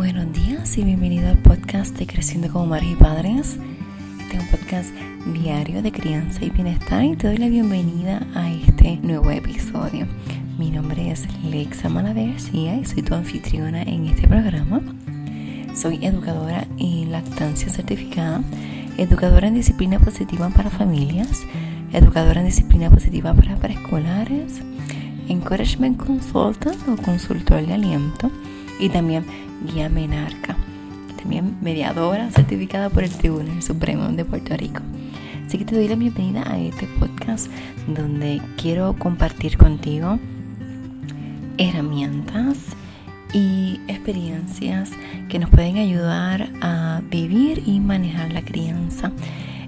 Buenos días y bienvenido al podcast de Creciendo como Madres y Padres. Este es un podcast diario de crianza y bienestar y te doy la bienvenida a este nuevo episodio. Mi nombre es Lexa García y soy tu anfitriona en este programa. Soy educadora en lactancia certificada, educadora en disciplina positiva para familias, educadora en disciplina positiva para preescolares, encouragement consultant o consultor de aliento y también guía menarca, también mediadora certificada por el Tribunal Supremo de Puerto Rico. Así que te doy la bienvenida a este podcast donde quiero compartir contigo herramientas y experiencias que nos pueden ayudar a vivir y manejar la crianza.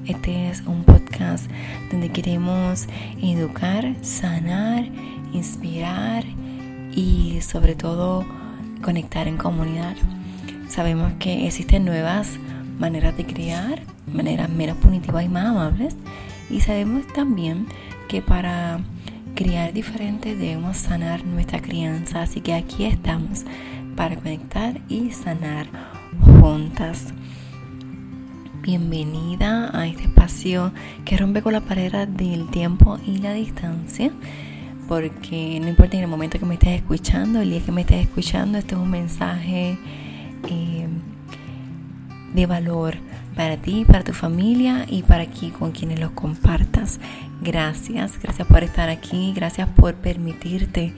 Este es un podcast donde queremos educar, sanar, inspirar y sobre todo conectar en comunidad. Sabemos que existen nuevas maneras de criar, maneras menos punitivas y más amables. Y sabemos también que para criar diferente debemos sanar nuestra crianza. Así que aquí estamos para conectar y sanar juntas. Bienvenida a este espacio que rompe con la pared del tiempo y la distancia porque no importa en el momento que me estés escuchando, el día que me estés escuchando, este es un mensaje eh, de valor para ti, para tu familia y para aquí con quienes los compartas. Gracias, gracias por estar aquí, gracias por permitirte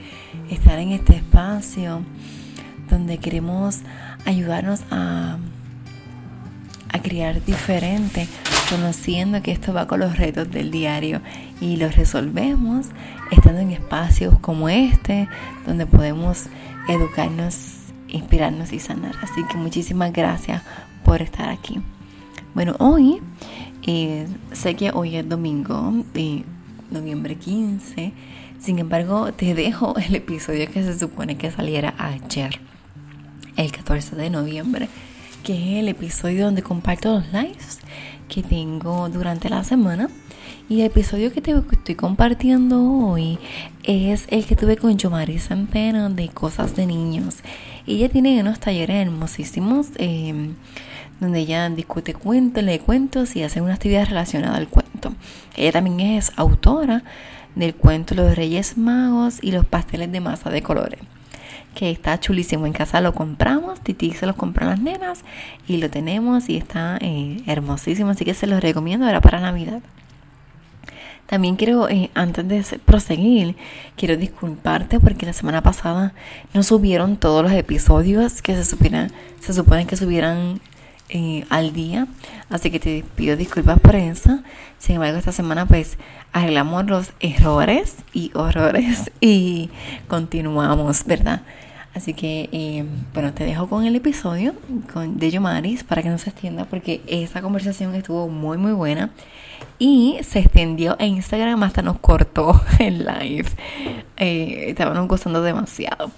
estar en este espacio donde queremos ayudarnos a, a criar diferente, conociendo que esto va con los retos del diario y los resolvemos estando en espacios como este, donde podemos educarnos, inspirarnos y sanar. Así que muchísimas gracias por estar aquí. Bueno, hoy, eh, sé que hoy es domingo, de noviembre 15, sin embargo, te dejo el episodio que se supone que saliera ayer, el 14 de noviembre, que es el episodio donde comparto los lives que tengo durante la semana y el episodio que te estoy compartiendo hoy es el que tuve con Yomari Centeno de Cosas de Niños. Ella tiene unos talleres hermosísimos em, donde ella discute cuentos, lee cuentos y hace una actividad relacionada al cuento. Ella también es autora del cuento Los Reyes Magos y los pasteles de masa de colores que está chulísimo. En casa lo compramos, Titi se lo compró a las nenas y lo tenemos y está eh, hermosísimo. Así que se los recomiendo, era para Navidad. También quiero, eh, antes de proseguir, quiero disculparte porque la semana pasada no subieron todos los episodios que se, supieran, se supone que subieran eh, al día. Así que te pido disculpas por eso. Sin embargo, esta semana pues arreglamos los errores y horrores y continuamos, ¿verdad? Así que, eh, bueno, te dejo con el episodio con, de Yomaris para que no se extienda porque esa conversación estuvo muy, muy buena y se extendió en Instagram hasta nos cortó el live. Eh, estábamos gozando demasiado.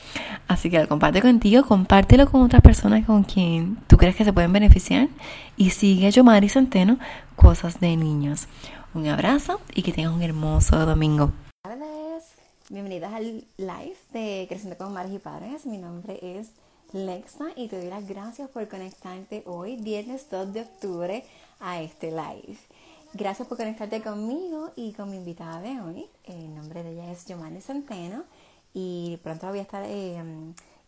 Así que lo comparte contigo, compártelo con otras personas con quien tú crees que se pueden beneficiar y sigue a Yomari Centeno, Cosas de Niños. Un abrazo y que tengas un hermoso domingo. Bienvenidas al live de Creciendo con Madres y Padres. Mi nombre es Lexa y te doy las gracias por conectarte hoy, viernes 2 de octubre, a este live. Gracias por conectarte conmigo y con mi invitada de hoy. El nombre de ella es Giovanni Centeno y pronto la voy a estar eh,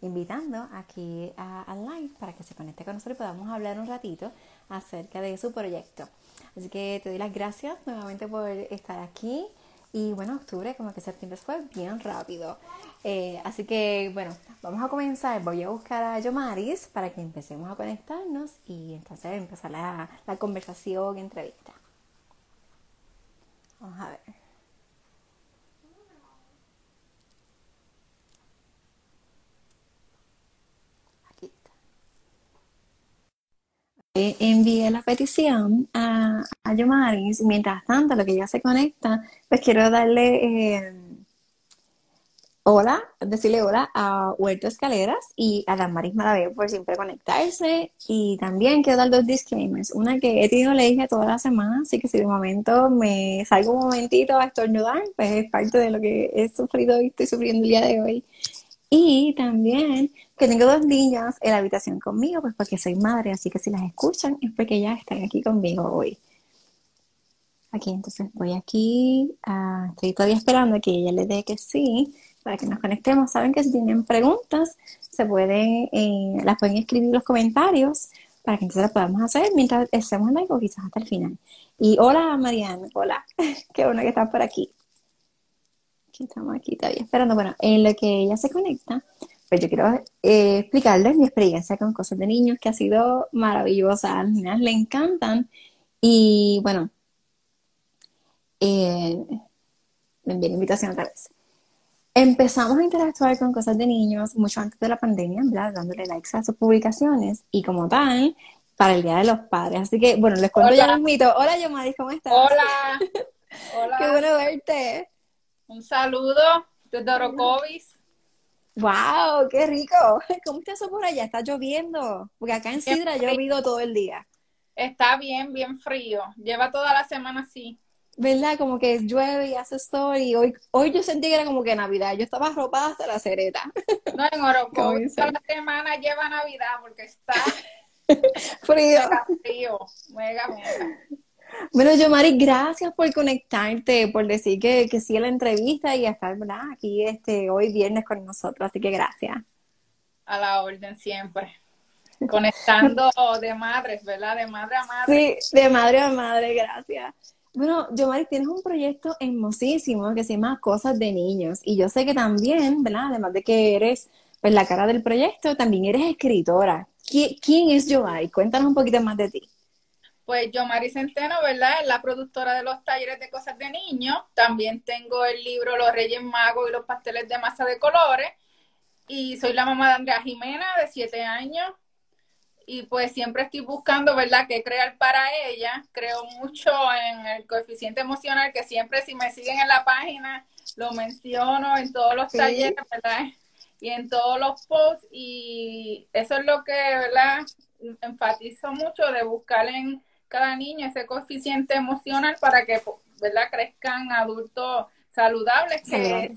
invitando aquí al live para que se conecte con nosotros y podamos hablar un ratito acerca de su proyecto. Así que te doy las gracias nuevamente por estar aquí. Y bueno, octubre, como que septiembre fue bien rápido. Eh, así que bueno, vamos a comenzar. Voy a buscar a Yomaris para que empecemos a conectarnos y entonces empezar la, la conversación, entrevista. Vamos a ver. Eh, envié la petición a, a Yomaris. Mientras tanto, lo que ya se conecta, pues quiero darle eh, hola, decirle hola a Huerto Escaleras y a Damaris Malavé por siempre conectarse. Y también quiero dar dos disclaimers. Una que he tenido alergia toda la semana, así que si de momento me salgo un momentito a estornudar, pues es parte de lo que he sufrido y estoy sufriendo el día de hoy. Y también que tengo dos niñas en la habitación conmigo, pues porque soy madre, así que si las escuchan es porque ellas están aquí conmigo hoy. Aquí, entonces voy aquí, uh, estoy todavía esperando que ella le dé que sí, para que nos conectemos. Saben que si tienen preguntas, se pueden, eh, las pueden escribir en los comentarios para que entonces las podamos hacer mientras estemos en algo, quizás hasta el final. Y hola, Mariana, hola, qué bueno que estás por aquí. Aquí estamos aquí todavía esperando. Bueno, en lo que ella se conecta, pues yo quiero eh, explicarles mi experiencia con cosas de niños que ha sido maravillosa. A las niñas le encantan. Y bueno, eh, me envié la invitación otra vez. Empezamos a interactuar con cosas de niños mucho antes de la pandemia, ¿verdad? Dándole likes a sus publicaciones y como tal, para el Día de los Padres. Así que, bueno, les cuento ya un mito. Hola, Yomari, ¿cómo estás? Hola. Hola. Qué bueno verte. Un saludo desde Orocovis. ¡Wow! ¡Qué rico! ¿Cómo está eso por allá? ¿Está lloviendo? Porque acá en Sidra ha llovido todo el día. Está bien, bien frío. Lleva toda la semana así. ¿verdad? Como que llueve y hace sol y hoy, hoy yo sentí que era como que Navidad, yo estaba arropada hasta la cereta. No, en Oroco, toda la semana lleva Navidad porque está frío. Mega frío, mega, mega. Bueno, yo Mari, gracias por conectarte, por decir que, que sí a la entrevista y estar ¿verdad? aquí este hoy viernes con nosotros, así que gracias. A la orden siempre. Conectando de madres, ¿verdad? De madre a madre. Sí, de madre a madre, gracias. Bueno, Yomari, tienes un proyecto hermosísimo que se llama Cosas de Niños. Y yo sé que también, ¿verdad? Además de que eres pues, la cara del proyecto, también eres escritora. ¿Quién es Yomari? Cuéntanos un poquito más de ti. Pues Yomari Centeno, ¿verdad? Es la productora de los talleres de cosas de niños. También tengo el libro Los Reyes Magos y los pasteles de masa de colores. Y soy la mamá de Andrea Jimena, de siete años y pues siempre estoy buscando, ¿verdad?, qué crear para ella. Creo mucho en el coeficiente emocional, que siempre si me siguen en la página, lo menciono en todos los talleres, ¿verdad? Y en todos los posts. Y eso es lo que, ¿verdad?, enfatizo mucho de buscar en cada niño ese coeficiente emocional para que, ¿verdad?, crezcan adultos saludables. Que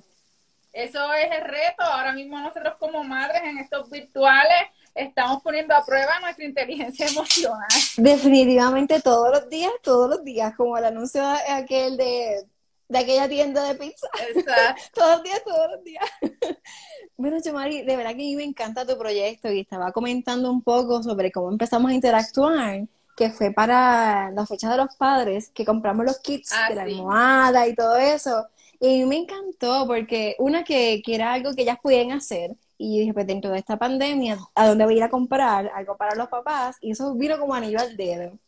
eso es el reto. Ahora mismo nosotros como madres en estos virtuales estamos poniendo a prueba nuestra inteligencia emocional. Definitivamente todos los días, todos los días, como el anuncio aquel de, de aquella tienda de pizza. Exacto. todos los días, todos los días. bueno, Chumari, de verdad que a mí me encanta tu proyecto y estaba comentando un poco sobre cómo empezamos a interactuar que fue para la fecha de los padres, que compramos los kits ah, de la almohada y todo eso. Y me encantó porque una que, que era algo que ellas podían hacer y dije, pues dentro de esta pandemia, ¿a dónde voy a ir a comprar algo para los papás? Y eso vino como anillo al dedo.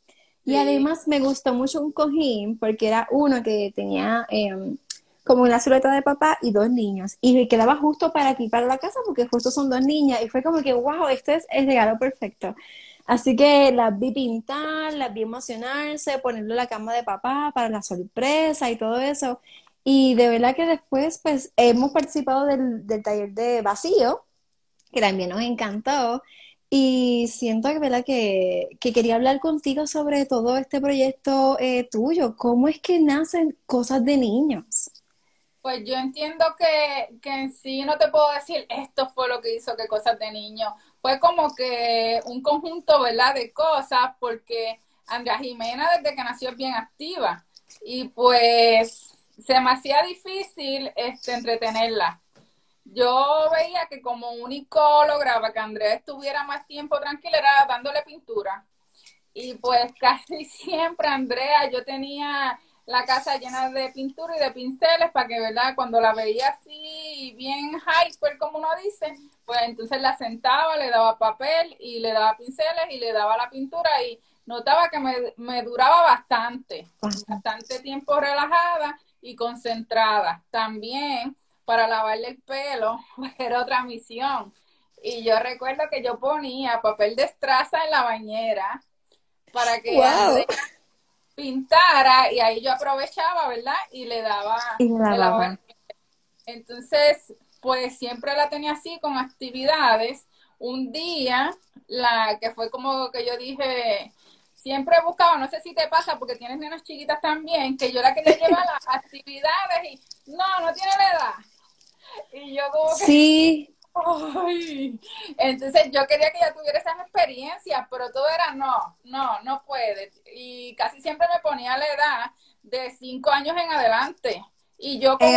Y además me gustó mucho un cojín porque era uno que tenía em, como una silueta de papá y dos niños. Y me quedaba justo para aquí, para la casa, porque justo son dos niñas. Y fue como que, wow, este es el regalo perfecto. Así que las vi pintar, las vi emocionarse, ponerle la cama de papá para la sorpresa y todo eso. Y de verdad que después, pues, hemos participado del, taller de vacío, que también nos encantó. Y siento que, ¿verdad? Que, que quería hablar contigo sobre todo este proyecto eh, tuyo. ¿Cómo es que nacen cosas de niños? Pues yo entiendo que, que en sí no te puedo decir esto fue lo que hizo que cosas de niños. Fue como que un conjunto, ¿verdad? De cosas, porque Andrea Jimena desde que nació es bien activa. Y pues se me hacía difícil este, entretenerla. Yo veía que como único lograba que Andrea estuviera más tiempo tranquila era dándole pintura. Y pues casi siempre, Andrea, yo tenía la casa llena de pintura y de pinceles para que, ¿verdad? Cuando la veía así, bien hyper, como uno dice, pues entonces la sentaba, le daba papel y le daba pinceles y le daba la pintura y notaba que me, me duraba bastante, bastante tiempo relajada y concentrada. También para lavarle el pelo era otra misión. Y yo recuerdo que yo ponía papel de estraza en la bañera para que pintara y ahí yo aprovechaba, ¿verdad? Y le daba, Entonces, pues siempre la tenía así con actividades. Un día, la que fue como que yo dije, siempre he buscado, no sé si te pasa porque tienes nenas chiquitas también, que yo la quería llevar a las actividades y no, no tiene la edad. Y yo como que... Sí, Ay. Entonces yo quería que ella tuviera esas experiencias, pero todo era no, no, no puede. Y casi siempre me ponía la edad de cinco años en adelante. Y yo como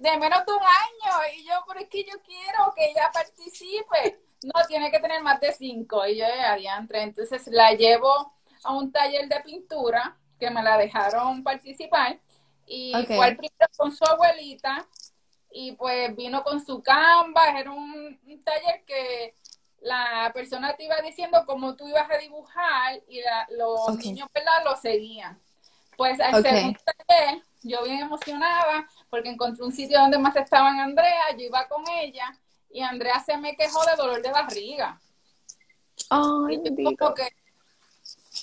de menos de un año. Y yo, pero es que yo quiero que ella participe. No, tiene que tener más de cinco. Y yo, adiantre. Entonces la llevo a un taller de pintura que me la dejaron participar. Y fue al primero con su abuelita. Y pues vino con su canvas. Era un, taller que la persona te iba diciendo cómo tú ibas a dibujar y los niños, ¿verdad? Lo seguían. Pues al segundo taller, yo bien emocionada, porque encontré un sitio donde más estaban Andrea, yo iba con ella, y Andrea se me quejó de dolor de barriga. Ay, y que,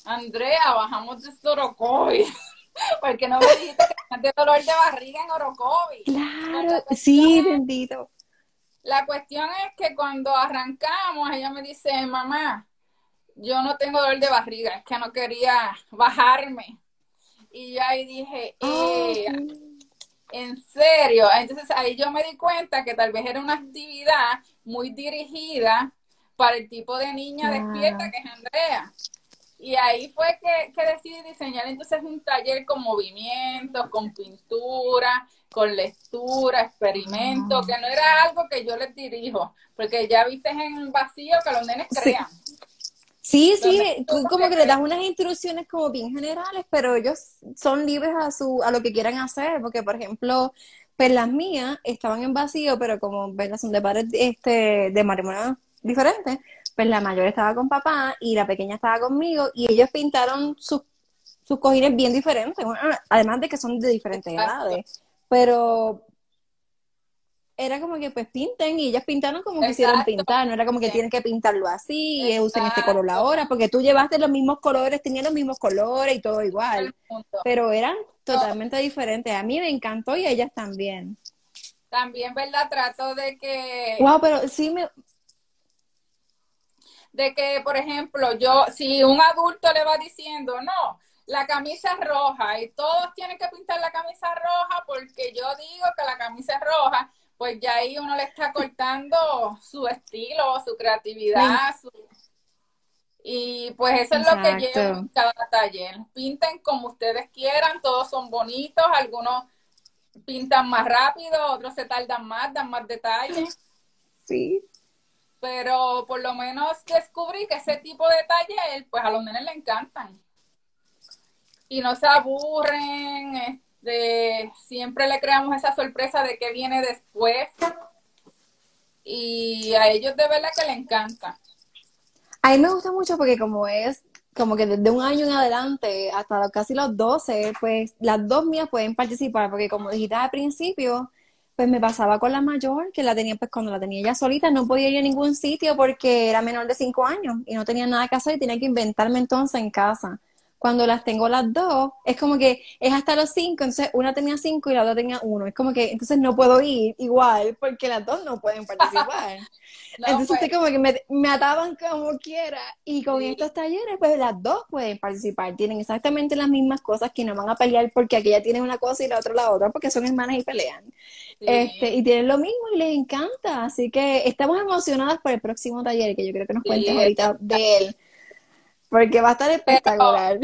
Andrea, bajamos de Orocovi. porque no me dijiste que de dolor de barriga en Orocovi. Claro, sí, bendito. La cuestión es que cuando arrancamos, ella me dice, mamá, yo no tengo dolor de barriga, es que no quería bajarme. Y yo ahí dije, eh, en serio. Entonces ahí yo me di cuenta que tal vez era una actividad muy dirigida para el tipo de niña despierta que es Andrea. Y ahí fue que, que, decidí diseñar entonces un taller con movimientos, con pintura, con lectura, experimento, que no era algo que yo les dirijo, porque ya viste en vacío que los nenes crean. Sí, sí, tú como que le das unas instrucciones como bien generales, pero ellos son libres a su a lo que quieran hacer, porque por ejemplo, pues las mías estaban en vacío, pero como ¿verdad? son de padres este, de matrimonio diferentes, pues la mayor estaba con papá y la pequeña estaba conmigo y ellos pintaron sus, sus cojines bien diferentes, además de que son de diferentes edades, pero era como que pues pinten y ellas pintaron como quisieron pintar, no era como que tienen que pintarlo así y usen este color ahora, porque tú llevaste los mismos colores, tenían los mismos colores y todo igual, pero eran totalmente diferentes. A mí me encantó y a ellas también. También, ¿verdad? Trato de que... Wow, pero sí me... De que, por ejemplo, yo, si un adulto le va diciendo, no, la camisa es roja y todos tienen que pintar la camisa roja porque yo digo que la camisa es roja, pues ya ahí uno le está cortando su estilo, su creatividad, y pues eso es lo que llevo en cada taller. Pinten como ustedes quieran, todos son bonitos, algunos pintan más rápido, otros se tardan más, dan más detalles. Sí. Pero por lo menos descubrí que ese tipo de taller, pues a los nenes le encantan. Y no se aburren, de siempre le creamos esa sorpresa de que viene después y a ellos de verdad que le encanta. A mí me gusta mucho porque como es como que desde un año en adelante hasta casi los 12, pues las dos mías pueden participar porque como dijiste al principio, pues me pasaba con la mayor, que la tenía pues cuando la tenía ella solita, no podía ir a ningún sitio porque era menor de 5 años y no tenía nada que hacer y tenía que inventarme entonces en casa cuando las tengo las dos, es como que es hasta los cinco, entonces una tenía cinco y la otra tenía uno. Es como que entonces no puedo ir igual porque las dos no pueden participar. entonces pues. como que me, ataban como quiera y con estos talleres pues las dos pueden participar. Tienen exactamente las mismas cosas que no van a pelear porque aquella tiene una cosa y la otra la otra porque son hermanas y pelean. Este, y tienen lo mismo y les encanta. Así que estamos emocionadas por el próximo taller que yo creo que nos cuentes ahorita de él porque va a estar espectacular.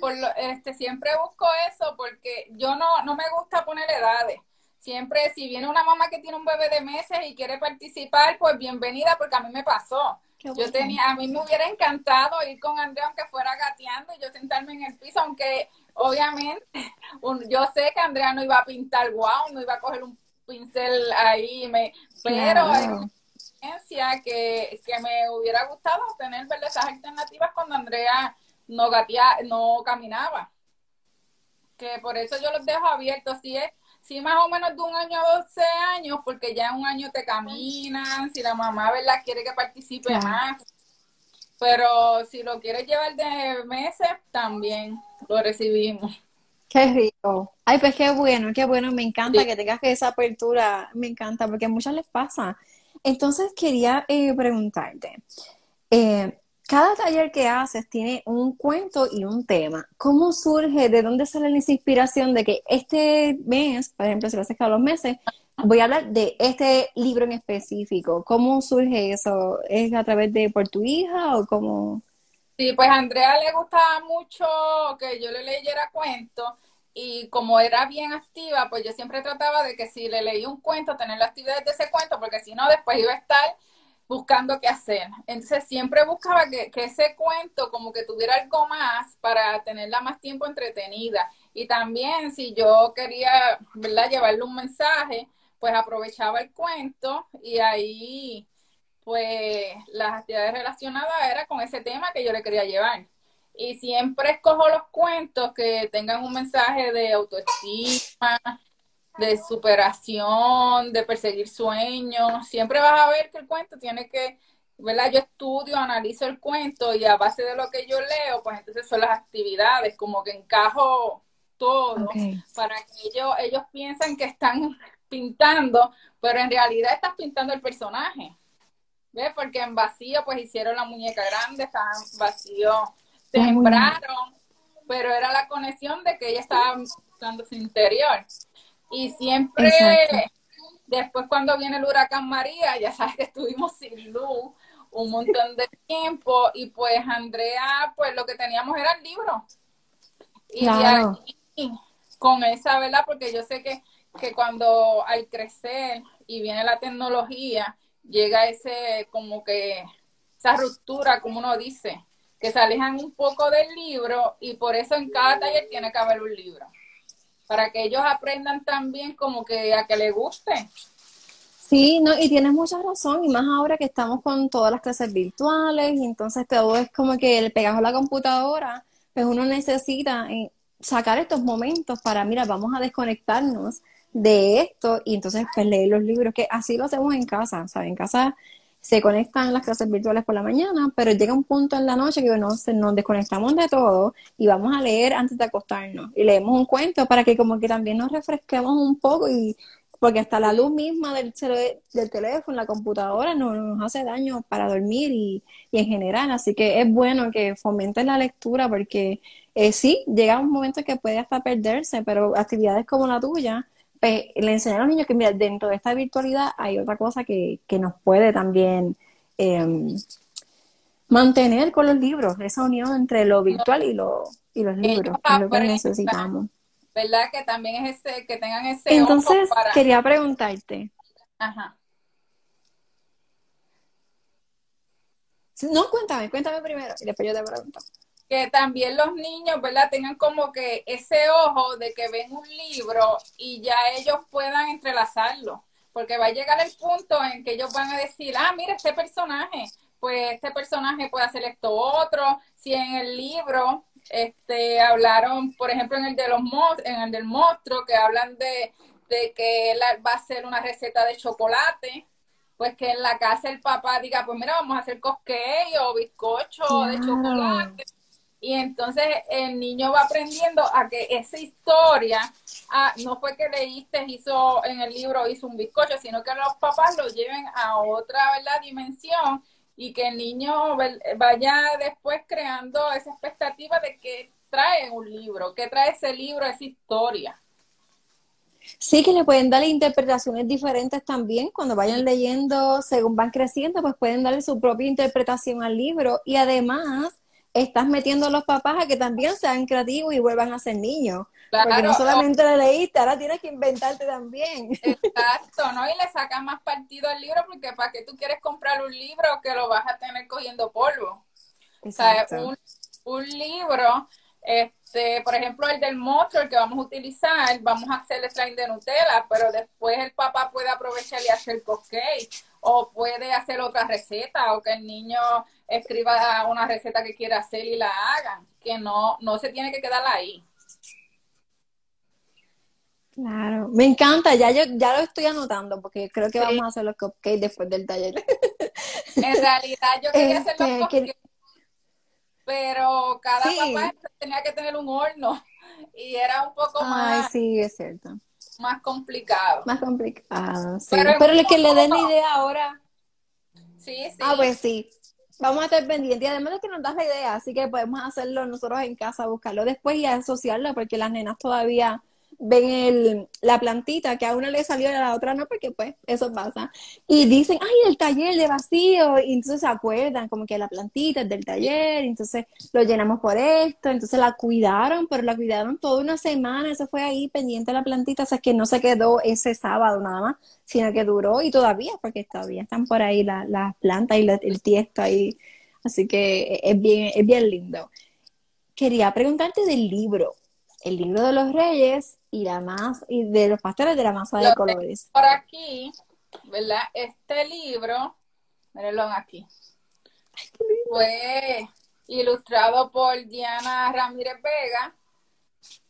por lo, este, siempre busco eso porque yo no, no me gusta poner edades. Siempre, si viene una mamá que tiene un bebé de meses y quiere participar, pues bienvenida, porque a mí me pasó. Yo tenía, a mí me hubiera encantado ir con Andrea aunque fuera gateando y yo sentarme en el piso, aunque obviamente yo sé que Andrea no iba a pintar wow, no iba a coger un pincel ahí, me, pero que, que me hubiera gustado tener esas alternativas cuando Andrea no no caminaba. Que por eso yo los dejo abiertos. Si es, si más o menos de un año a 12 años, porque ya un año te caminan, si la mamá ¿verdad? quiere que participe más. Pero si lo quieres llevar de meses, también lo recibimos. Qué rico. Ay, pues qué bueno, qué bueno. Me encanta que tengas esa apertura. Me encanta, porque a muchas les pasa entonces quería eh, preguntarte, eh, cada taller que haces tiene un cuento y un tema. ¿Cómo surge, de dónde sale esa inspiración de que este mes, por ejemplo, si lo haces cada dos meses, voy a hablar de este libro en específico. ¿Cómo surge eso? ¿Es a través de por tu hija o cómo? Sí, pues a Andrea le gustaba mucho que yo le leyera cuentos y como era bien activa, pues yo siempre trataba de que si le leí un cuento, tener la actividad de ese cuento, porque si no, después iba a estar buscando qué hacer. Entonces siempre buscaba que, que, ese cuento como que tuviera algo más para tenerla más tiempo entretenida. Y también si yo quería, ¿verdad?, llevarle un mensaje, pues aprovechaba el cuento y ahí pues las actividades relacionadas era con ese tema que yo le quería llevar. Y siempre escojo los cuentos que tengan un mensaje de autoestima, de superación, de perseguir sueños. Siempre vas a ver que el cuento tiene que, ¿verdad? Yo estudio, analizo el cuento y a base de lo que yo leo, pues entonces son las actividades, como que encajo todo para que ellos, ellos piensan que están pintando, pero en realidad estás pintando el personaje. ¿Ves? Porque en vacío pues hicieron la muñeca grande, estaban vacío, sembraron, pero era la conexión de que ella estaba buscando su interior. Y siempre, después cuando viene el huracán María, ya sabes que estuvimos sin luz un montón de tiempo y pues Andrea, pues lo que teníamos era el libro. Y con esa, ¿verdad? Porque yo sé que, que cuando al crecer y viene la tecnología, llega ese como que esa ruptura, como uno dice, que se alejan un poco del libro y por eso en cada taller tiene que haber un libro, para que ellos aprendan también como que a que les guste. Sí, no, y tienes mucha razón, y más ahora que estamos con todas las clases virtuales, y entonces todo es como que el pegajo a la computadora, pues uno necesita eh, sacar estos momentos para, mira, vamos a desconectarnos de esto y entonces pues leer los libros, que así lo hacemos en casa, ¿sabes? En casa se conectan las clases virtuales por la mañana, pero llega un punto en la noche que nos, nos desconectamos de todo y vamos a leer antes de acostarnos. Y leemos un cuento para que como que también nos refresquemos un poco y porque hasta la luz misma del, del teléfono, la computadora nos, nos hace daño para dormir y, y, en general, así que es bueno que fomenten la lectura porque eh, sí, llega un momento que puede hasta perderse, pero actividades como la tuya pues, le enseñar a los niños que mira, dentro de esta virtualidad hay otra cosa que, nos puede también em, mantener con los libros, esa unión entre lo virtual y, lo, y los libros, que es lo que necesitamos. ¿Verdad? Que también es ese, que tengan ese Entonces, quería preguntarte. Ajá. No, cuéntame, cuéntame primero y después yo te pregunto que también los niños, ¿verdad? Tengan como que ese ojo de que ven un libro y ya ellos puedan entrelazarlo, porque va a llegar el punto en que ellos van a decir, ah, mira este personaje, pues este personaje puede hacer esto otro, si en el libro este hablaron, por ejemplo, en el de los en el del monstruo que hablan de, de que él va a hacer una receta de chocolate, pues que en la casa el papá diga, pues mira, vamos a hacer cosquillo o bizcocho de chocolate y entonces el niño va aprendiendo a que esa historia ah, no fue que leíste, hizo en el libro, hizo un bizcocho, sino que los papás lo lleven a otra ¿verdad? dimensión y que el niño vaya después creando esa expectativa de que trae un libro, que trae ese libro, esa historia. Sí, que le pueden dar interpretaciones diferentes también cuando vayan leyendo, según van creciendo, pues pueden darle su propia interpretación al libro y además estás metiendo a los papás a que también sean creativos y vuelvan a ser niños. porque no solamente le leíste, ahora tienes que inventarte también. Exacto, ¿no? Y le sacas más partido al libro porque para qué tú quieres comprar un libro que lo vas a tener cogiendo polvo. Exacto. O sea, un, un libro, este, por ejemplo, el del monstruo, el que vamos a utilizar, vamos a hacerle slime de Nutella, pero después el papá puede aprovechar y hacer cupcake o puede hacer otra receta o que el niño escriba una receta que quiera hacer y la hagan, que no, no se tiene que quedar ahí. Claro, me encanta, ya yo ya lo estoy anotando porque creo que vamos a hacer los cupcakes después del taller. En realidad yo quería hacer los este, cupcakes, pero cada papá tenía que tener un horno y era un poco más. sí, es cierto más complicado. Más complicado, sí. Pero, el que le den la idea ahora. Sí, sí. Ah, pues sí. Vamos a estar pendientes. Y además de que nos das la idea, así que podemos hacerlo nosotros en casa, buscarlo después y asociarlo, porque las nenas todavía ven el, la plantita que a una le salió y a la otra no, porque pues eso pasa. Y dicen, ay, el taller de vacío, y entonces se acuerdan como que la plantita es del taller, entonces lo llenamos por esto, entonces la cuidaron, pero la cuidaron toda una semana, eso fue ahí pendiente la plantita, o sea, que no se quedó ese sábado nada más, sino que duró y todavía, porque todavía están por ahí las la plantas y el tiesto ahí, así que es bien, es bien lindo. Quería preguntarte del libro el libro de los reyes y la más y de los pasteles de la masa de colores. Por aquí, ¿verdad? Este libro, mírenlo aquí. Fue ilustrado por Diana Ramírez Vega.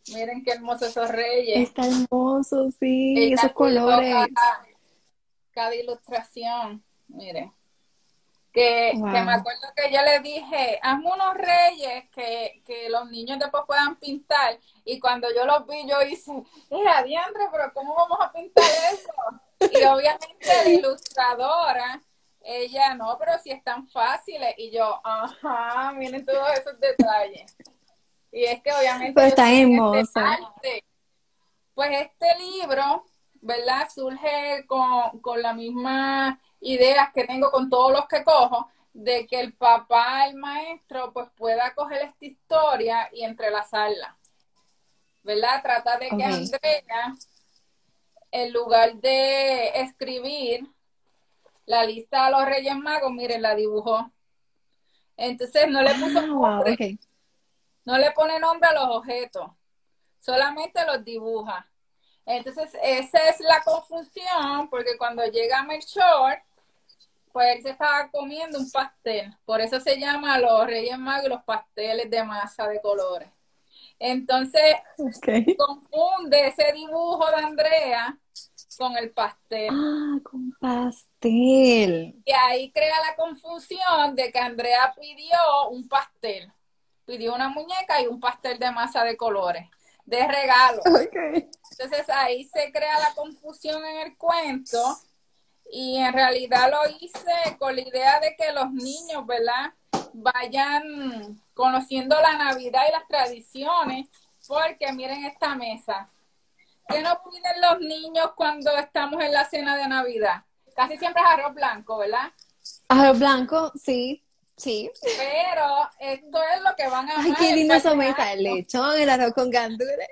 Miren qué hermosos esos reyes. Está hermoso, sí, esos colores. cada ilustración, miren. Que, me acuerdo que yo le dije, hazme unos reyes que, que, los niños después puedan pintar. Y cuando yo los vi, yo hice, mira, diantre, pero ¿cómo vamos a pintar eso? Y obviamente la ilustradora, ella, no, pero si están fáciles. Y yo, ajá, miren todos esos detalles. Y es que obviamente... Pero está hermoso. Pues este libro, ¿verdad? Surge con, con la misma ideas que tengo con todos los que cojo, de que el papá, el maestro, pues pueda coger esta historia y entrelazarla. ¿Verdad? Trata de que Andrea, en lugar de escribir la lista de los Reyes Magos, miren, la dibujó. Entonces no le puso ah, nombre. No le pone nombre a los objetos. Solamente los dibuja. Entonces, esa es la confusión, porque cuando llega Melchor, pues él se estaba comiendo un pastel. Por eso se llama los Reyes Magos los pasteles de masa de colores. Entonces, confunde ese dibujo de Andrea con el pastel. Ah, con pastel. Y ahí crea la confusión de que Andrea pidió un pastel. Pidió una muñeca y un pastel de masa de colores, de regalo. Entonces ahí se crea la confusión en el cuento y en realidad lo hice con la idea de que los niños, ¿verdad? Vayan conociendo la Navidad y las tradiciones, porque miren esta mesa. ¿Qué nos piden los niños cuando estamos en la cena de Navidad? Casi siempre es arroz blanco, ¿verdad? Arroz blanco, sí, sí. Pero esto es lo que van a amar. Ay, qué lindo esa mesa, el lechón, el arroz con gandules.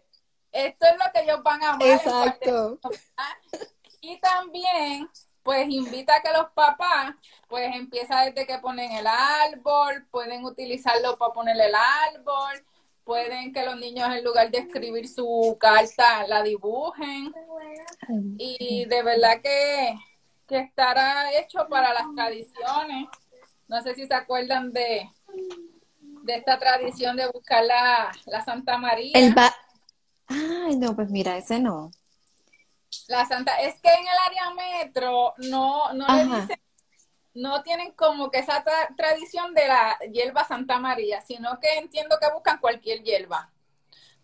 Esto es lo que ellos van a amar. Exacto. Y también pues invita a que los papás, pues empieza desde que ponen el árbol, pueden utilizarlo para poner el árbol, pueden que los niños en lugar de escribir su carta la dibujen y de verdad que, que estará hecho para las tradiciones. No sé si se acuerdan de, de esta tradición de buscar la, la Santa María. El Ay, no, pues mira, ese no. La Santa, es que en el área metro no, no le dicen, no tienen como que esa tradición de la hierba Santa María, sino que entiendo que buscan cualquier hierba.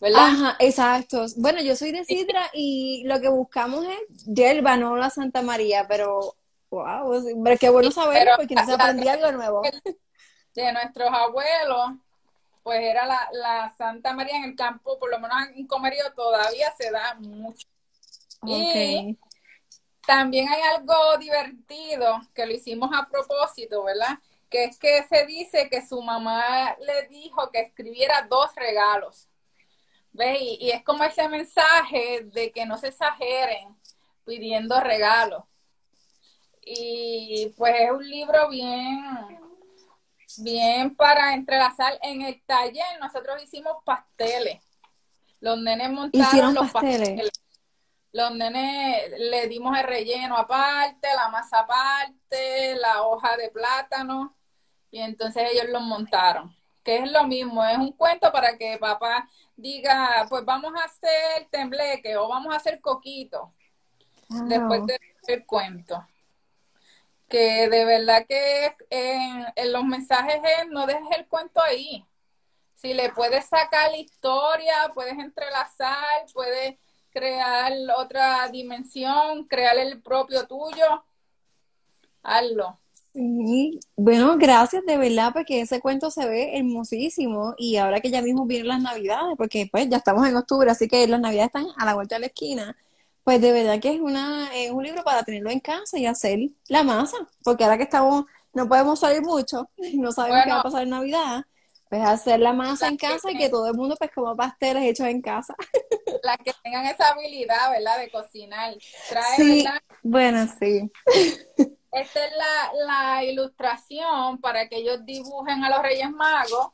¿verdad? Ajá, exacto. Bueno, yo soy de Sidra y lo que buscamos es hierba, no la Santa María, pero wow, pero qué bueno saberlo porque se aprendí algo nuevo. De nuestros abuelos, pues era la, la Santa María en el campo, por lo menos en Comerío todavía se da mucho. Y también hay algo divertido que lo hicimos a propósito, ¿verdad? Que es que se dice que su mamá le dijo que escribiera dos regalos. ¿Ves? Y, es como ese mensaje de que no se exageren pidiendo regalos. Y pues es un libro bien, bien para entrelazar. En el taller nosotros hicimos pasteles. Los nenes montaron los pasteles los nenes le dimos el relleno aparte, la masa aparte, la hoja de plátano, y entonces ellos lo montaron. Que es lo mismo, es un cuento para que papá diga, pues vamos a hacer tembleque o vamos a hacer coquito. Después del cuento. Que de verdad que en, en los mensajes es, no dejes el cuento ahí. Si le puedes sacar la historia, puedes entrelazar, puedes crear otra dimensión, crear el propio tuyo, hazlo. Bueno, gracias de verdad, porque ese cuento se ve hermosísimo y ahora que ya mismo vienen las navidades, porque pues ya estamos en octubre, así que las navidades están a la vuelta de la esquina, pues de verdad que es una es un libro para tenerlo en casa y hacer la masa, porque ahora que estamos, no podemos salir mucho, no sabemos qué va a pasar en Navidad, pues hacer la masa en casa y que todo el mundo pues como pasteles hechos en casa. Las que tengan esa habilidad, ¿verdad? De cocinar. Trae, sí, bueno, sí. Esta es la, ilustración para que ellos dibujen a los Reyes Magos.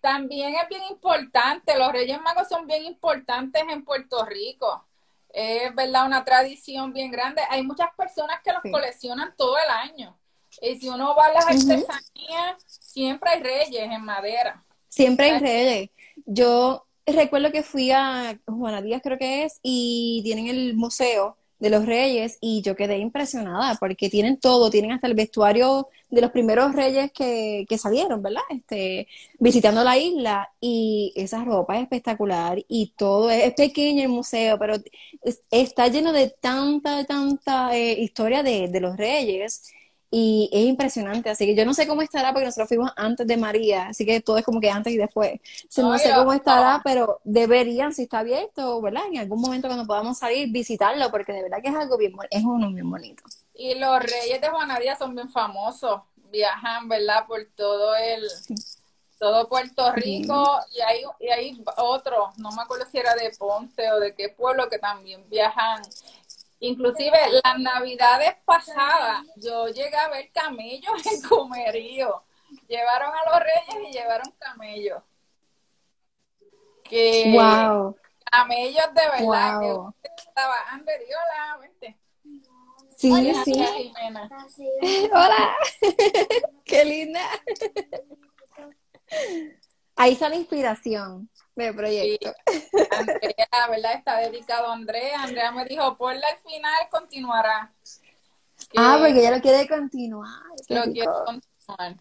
También es bien importante, los Reyes Magos son bien importantes en Puerto Rico. Es verdad, una tradición bien grande. Hay muchas personas que los coleccionan todo el año. Y si uno va a las artesanías, siempre hay reyes en madera. Siempre hay reyes. Yo recuerdo que fui a Juana Díaz, creo que es, y tienen el museo de los reyes y yo quedé impresionada porque tienen todo, tienen hasta el vestuario de los primeros reyes que, que salieron, ¿verdad? Este, visitando la isla y esa ropa es espectacular y todo es, pequeño el museo, pero está lleno de tanta, tanta eh, historia de, de los reyes y es impresionante, así que yo no sé cómo estará porque nosotros fuimos antes de María, así que todo es como que antes y después. no sé cómo estará, pero deberían, si está abierto, ¿verdad? En algún momento cuando podamos salir, visitarlo, porque de verdad que es algo bien, es uno bien bonito. Y los reyes de Juanadía son bien famosos, viajan, ¿verdad? Por todo el, todo Puerto Rico, y hay, y hay otros, no me acuerdo si era de Ponce o de qué pueblo, que también viajan Inclusive las navidades pasadas yo llegué a ver camellos en comerío. Llevaron a los reyes y llevaron camellos. Que wow. camellos de verdad wow. que estaba Amber hola, vente. Sí, hola, sí. Hola. Qué linda. Ahí está la inspiración de proyecto. Andrea, ¿verdad? Está dedicado a Andrea. Andrea me dijo, ponla al final, continuará. ah, porque ella lo quiere continuar. Lo quiere continuar.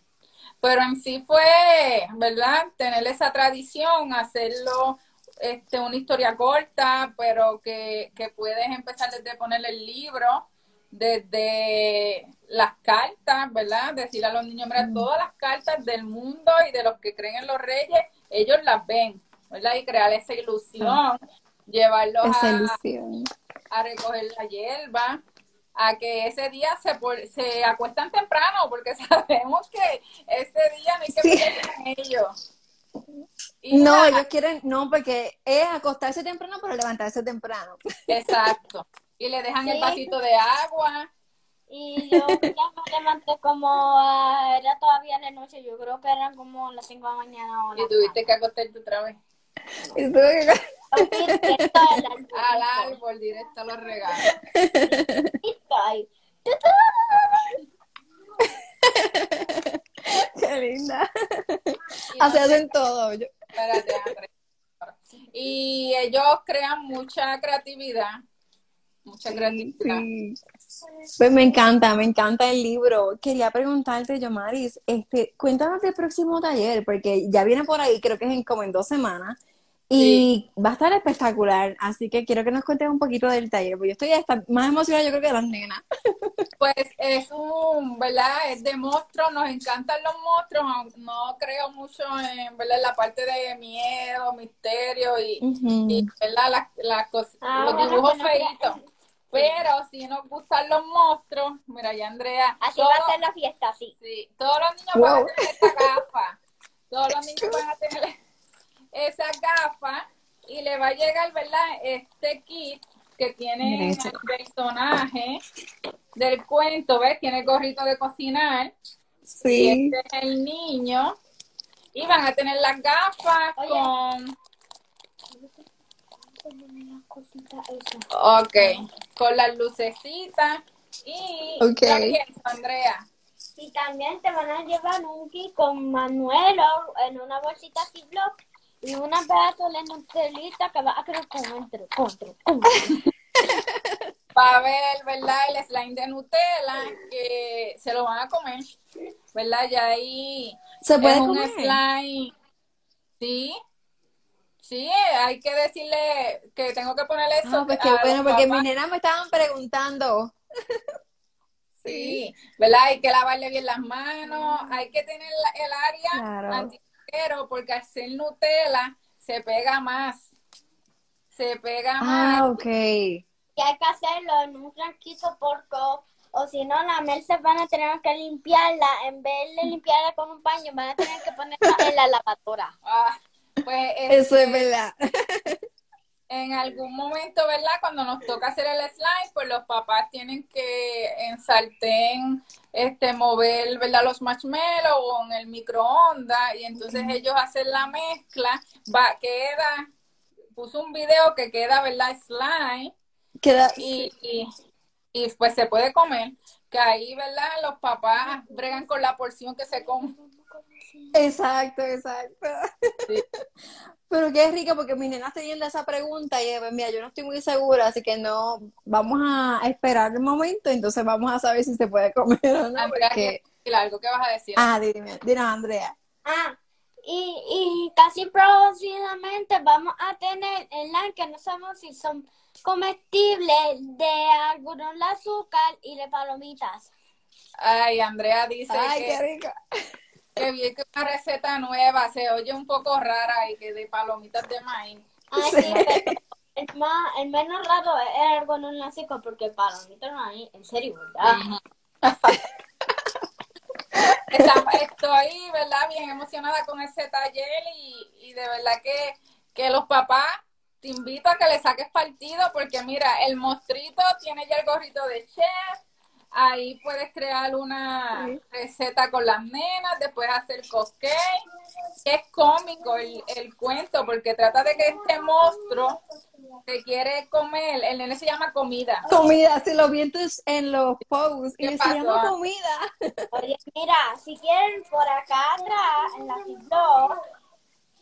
Pero en sí fue, ¿verdad? Tener esa tradición, hacerlo este, una historia corta, pero que, que puedes empezar desde ponerle el libro, desde las cartas, ¿verdad? Decirle a los niños, mira, mm. todas las cartas del mundo y de los que creen en los reyes, ellos las ven. ¿Verdad? Y crear esa ilusión, llevarlos a, recoger la hierba, a que ese día se, se acuestan temprano, porque sabemos que ese día no hay que sí. ellos. no, ellos quieren, no, porque es acostarse temprano, pero levantarse temprano. Exacto. Y le dejan el vasito de agua. Y yo ya me levanté como, era todavía de noche, yo creo que eran como las 5 de la mañana. y tuviste que acostarte otra vez. Y tuve que... al árbol, directo a los regalos. Qué linda. Así hacen todo. Espérate, Y ellos crean mucha creatividad. Mucha creatividad. Pues me encanta, me encanta el libro. Quería preguntarte, Yomaris, este, cuéntanos del próximo taller, porque ya viene por ahí, creo que es en, como en dos semanas. Y va a estar espectacular, así que quiero que nos cuentes un poquito del taller, porque yo estoy hasta más emocionada, yo creo que de las nenas. Pues es un, ¿verdad? Es de monstruos, nos encantan los monstruos, no creo mucho en, ¿verdad? la parte de miedo, misterio y, ¿verdad? La, ah, los dibujos feitos. Pero si nos gustan los monstruos, mira, ya Andrea. Así va a ser la fiesta, sí. Sí, todos los niños van a tener esta gafa. Todos los niños van a tener esa gafa y le va a llegar, ¿verdad? Este kit que tiene el personaje del cuento, ¿ves? Tiene el gorrito de cocinar. Sí. Y este es el niño. Y van a tener las gafas con... Ok, con las lucecitas y... Ok. Andrea. Y también te van a llevar un kit con Manuel en una bolsita así block y una pedazo de Nutelita que va a quedar con entre contra. Va a haber, ¿verdad? El slime de Nutella que se lo van a comer, ¿verdad? Ya ahí se puede un slime. Sí, Sí, hay que decirle que tengo que ponerle eso. Ah, pues qué bueno, porque mis nenas me estaban preguntando. Sí, ¿verdad? Hay que lavarle bien las manos, hay que tener el área Claro. porque al ser Nutella se pega más. Se pega más. Ah, ok. Y hay que hacerlo en un franquito porque o si no la Mel se van a tener que limpiarla. En vez de limpiarla con un paño, van a tener que ponerla en la lavadora. Ah, pues Eso este, es verdad. en algún momento, ¿verdad? Cuando nos toca hacer el slime, pues los papás tienen que en sartén este, mover, ¿verdad? Los marshmallows o en el microondas y entonces ellos hacen la mezcla, va, queda, puso un video que queda, ¿verdad? Slime Queda, y, y, y, pues se puede comer, que ahí, ¿verdad? Los papás bregan con la porción que se come. Exacto, exacto. Sí. Pero qué rico porque mis nenas tenían esa pregunta y mira, yo no estoy muy segura, así que no, vamos a esperar el momento, entonces vamos a saber si se puede comer o no. Andrea, porque- ¿qué- algo que vas a decir? Ah, dime, dime, Andrea. Ah, y, y casi próximamente vamos a tener en la que no sabemos si son comestibles de algunos de azúcar y de palomitas. Ay, Andrea dice Ay, que... qué rico. Que vi que una receta nueva se oye un poco rara y que de palomitas de maíz. Ay, sí, pero el, más, el menos raro es el algodón láctico porque palomitas no hay, en serio, ¿verdad? Estoy, ¿verdad? Bien emocionada con ese taller y, y de verdad que, que los papás te invito a que le saques partido porque mira, el mostrito tiene ya el gorrito de chef. Ahí puedes crear una receta con las nenas, después hacer cupcake. Es cómico el, el cuento porque trata de que este monstruo te quiere comer. El nene se llama comida. Comida, si lo vi en los posts y ¿Qué se llama comida. Oye, mira, si quieren por acá atrás, en la blog,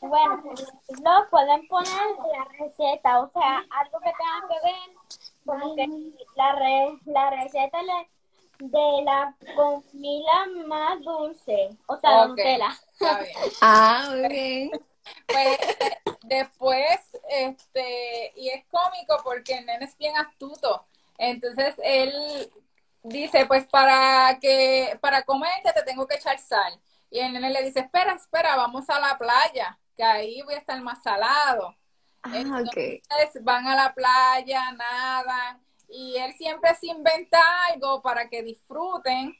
bueno, en la pueden poner la receta, o sea, algo que tenga que ver con que la, re, la receta le- de la comida más dulce, o sea, la Ok, Nutella. está bien. Ah, muy bien. Pues después, este, y es cómico porque el nene es bien astuto. Entonces él dice, pues para que, para comerte te tengo que echar sal. Y el nene le dice, espera, espera, vamos a la playa, que ahí voy a estar más salado. Ah, ok. Entonces van a la playa, nadan, y él siempre se inventa algo para que disfruten.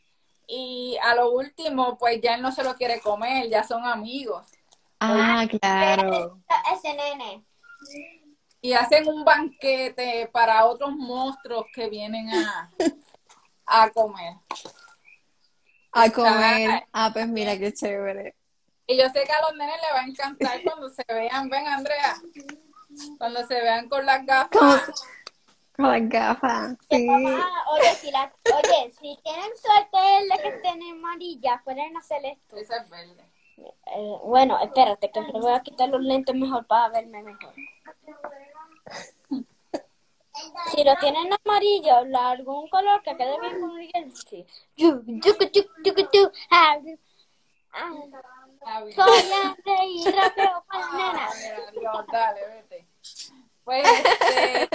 Y a lo último, pues ya él no se lo quiere comer, ya son amigos. Ah, claro. Ese nene. y hacen un banquete para otros monstruos que vienen a, a comer. A comer. Ah, pues mira qué chévere. Y yo sé que a los nenes les va a encantar cuando se vean, ven Andrea, cuando se vean con las ¿Cómo gafas. Con las gafas. Que Sí. oye, si la, oye, si tienen suerte de que estén amarillas, pueden hacer esto. Esa es verde. Eh, bueno, espérate, que me voy a quitar los lentes mejor para verme mejor. Si lo tienen amarillo, la- algún color que quede bien con Miguel, sí. Yu, yucu, yucu, yucu, tu, ah, ah. Soy André y rapeo con las Ah, dale, vete. Pues este,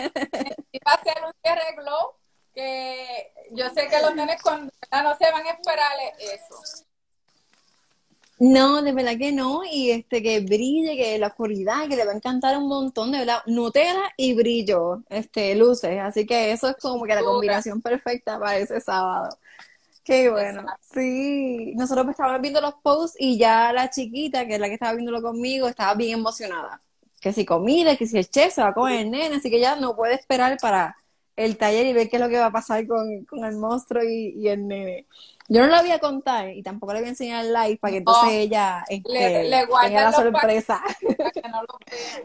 iba a hacer un cierre glow que yo sé que los nenes cuando no se van a esperar eso. No, de verdad que no. Y este que brille, que la oscuridad, que le va a encantar un montón, de verdad. Nutella y brillo, este, luces. Así que eso es como que la combinación perfecta para ese sábado. Qué bueno. Exacto. Sí, nosotros estábamos viendo los posts y ya la chiquita, que es la que estaba viéndolo conmigo, estaba bien emocionada. Que si comida, que si el chef se va a comer el nene, así que ya no puede esperar para el taller y ver qué es lo que va a pasar con, con el monstruo y, y el nene. Yo no la voy a contar y tampoco le voy a enseñar el live para que entonces No. ella este, Le- le tenga la sorpresa. Para que no lo.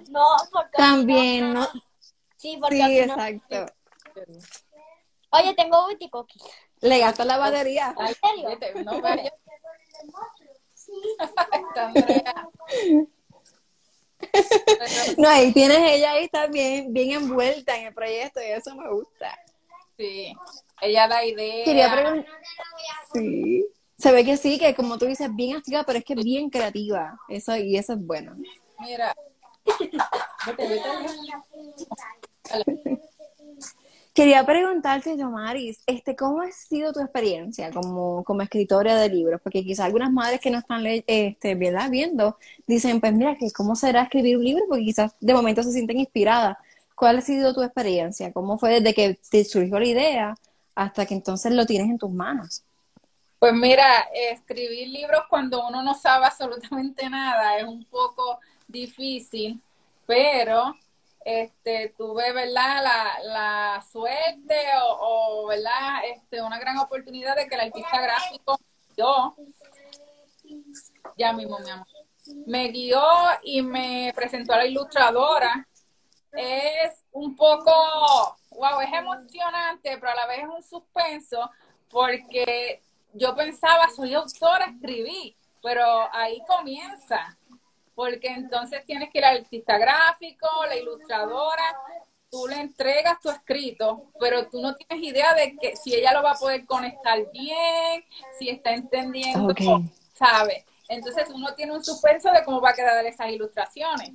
No, porque También, ¿no? Sí, porque Sí, no- exacto. Oye, tengo Witty Cookies. Le gastó la batería. Ay, serio? no. Está. No, ahí tienes ella ahí está bien, bien envuelta en el proyecto y eso me gusta. Sí, ella da idea. Quería preguntar. Sí. Se ve que sí, que como tú dices, bien activa, pero es que es bien creativa. Eso, y eso es bueno. Mira. Vete, vete. Quería preguntarte, Yomaris, este, ¿cómo ha sido tu experiencia como, como escritora de libros? Porque quizás algunas madres que no están este, ¿verdad? viendo dicen, pues mira, que ¿cómo será escribir un libro? Porque quizás de momento se sienten inspiradas. ¿Cuál ha sido tu experiencia? ¿Cómo fue desde que te surgió la idea hasta que entonces lo tienes en tus manos? Pues mira, escribir libros cuando uno no sabe absolutamente nada es un poco difícil, pero este, tuve, ¿verdad? La, suerte o, ¿verdad? Este, una gran oportunidad de que el artista gráfico yo, ya mismo, mi amor, me guió y me presentó a la ilustradora. Es un poco, wow, es emocionante, pero a la vez es un suspenso porque yo pensaba, soy autora, escribí, pero ahí comienza porque entonces tienes que ir al artista gráfico, la ilustradora, tú le entregas tu escrito, pero tú no tienes idea de que si ella lo va a poder conectar bien, si está entendiendo, ¿sabes? Entonces uno tiene un suspenso de cómo va a quedar esas ilustraciones.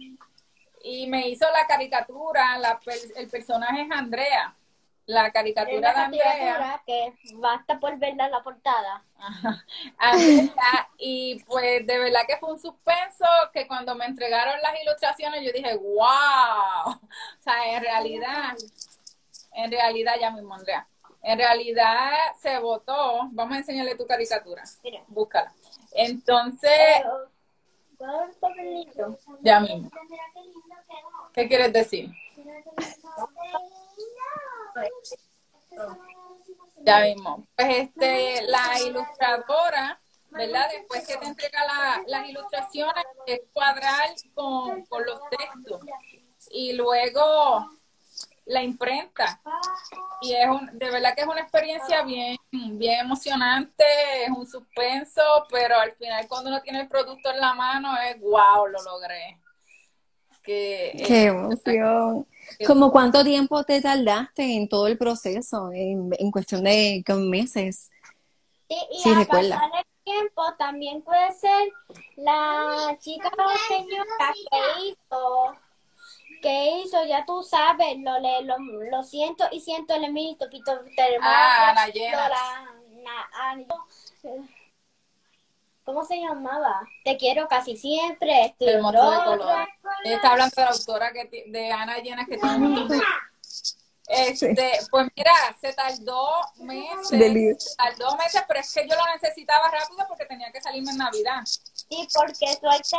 Y me hizo la caricatura, el personaje es Andrea la caricatura de Andrea. que basta por verla en la portada. y pues de verdad que fue un suspenso que cuando me entregaron las ilustraciones yo dije, wow. O sea, en realidad, en realidad ya mismo, Andrea. En realidad se votó. Vamos a enseñarle tu caricatura. Búscala. Entonces. Ya mismo. ¿Qué quieres decir? Ya mismo. Pues este, la ilustradora, ¿verdad? Después que te entrega las ilustraciones, es cuadrar con, los textos. Y luego la imprenta. Y es un, de verdad que es una experiencia bien, bien emocionante, es un suspenso, pero al final cuando uno tiene el producto en la mano es wow, lo logré. Qué emoción. ¿Cómo cuánto tiempo te tardaste en todo el proceso, en, cuestión de meses? Sí, y a recuerdas. el tiempo también puede ser la chica o señora que hizo, que hizo, ya tú sabes, lo, lo, lo siento y siento el mito, Pito, ah, la llena. ¿Cómo se llamaba? Te quiero casi siempre. Estoy el moto de color. Ella está hablando de la autora que de Ana Llena que tiene Este, pues mira, se tardó meses, tardó meses, pero es que yo lo necesitaba rápido porque tenía que salirme en Navidad. Sí, porque suerte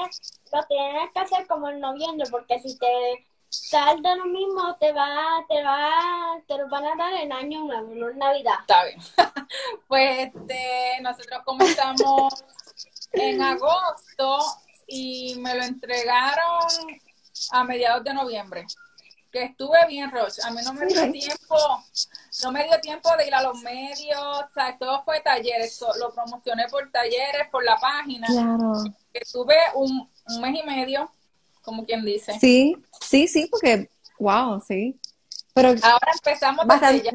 lo tienes que hacer como en noviembre, porque si te tarda lo mismo, te va, te va, te lo van a dar en año nuevo, no en Navidad. Está bien. pues este, nosotros comenzamos en agosto y me lo entregaron a mediados de noviembre. Que estuve bien, Roche. A mí no me dio tiempo, no me dio tiempo de ir a los medios, o sea, todo fue talleres, lo promocioné por talleres, por la página. Claro. Estuve un, mes y medio, como quien dice. Sí, sí, sí, porque, wow, sí. Pero ahora empezamos desde ya.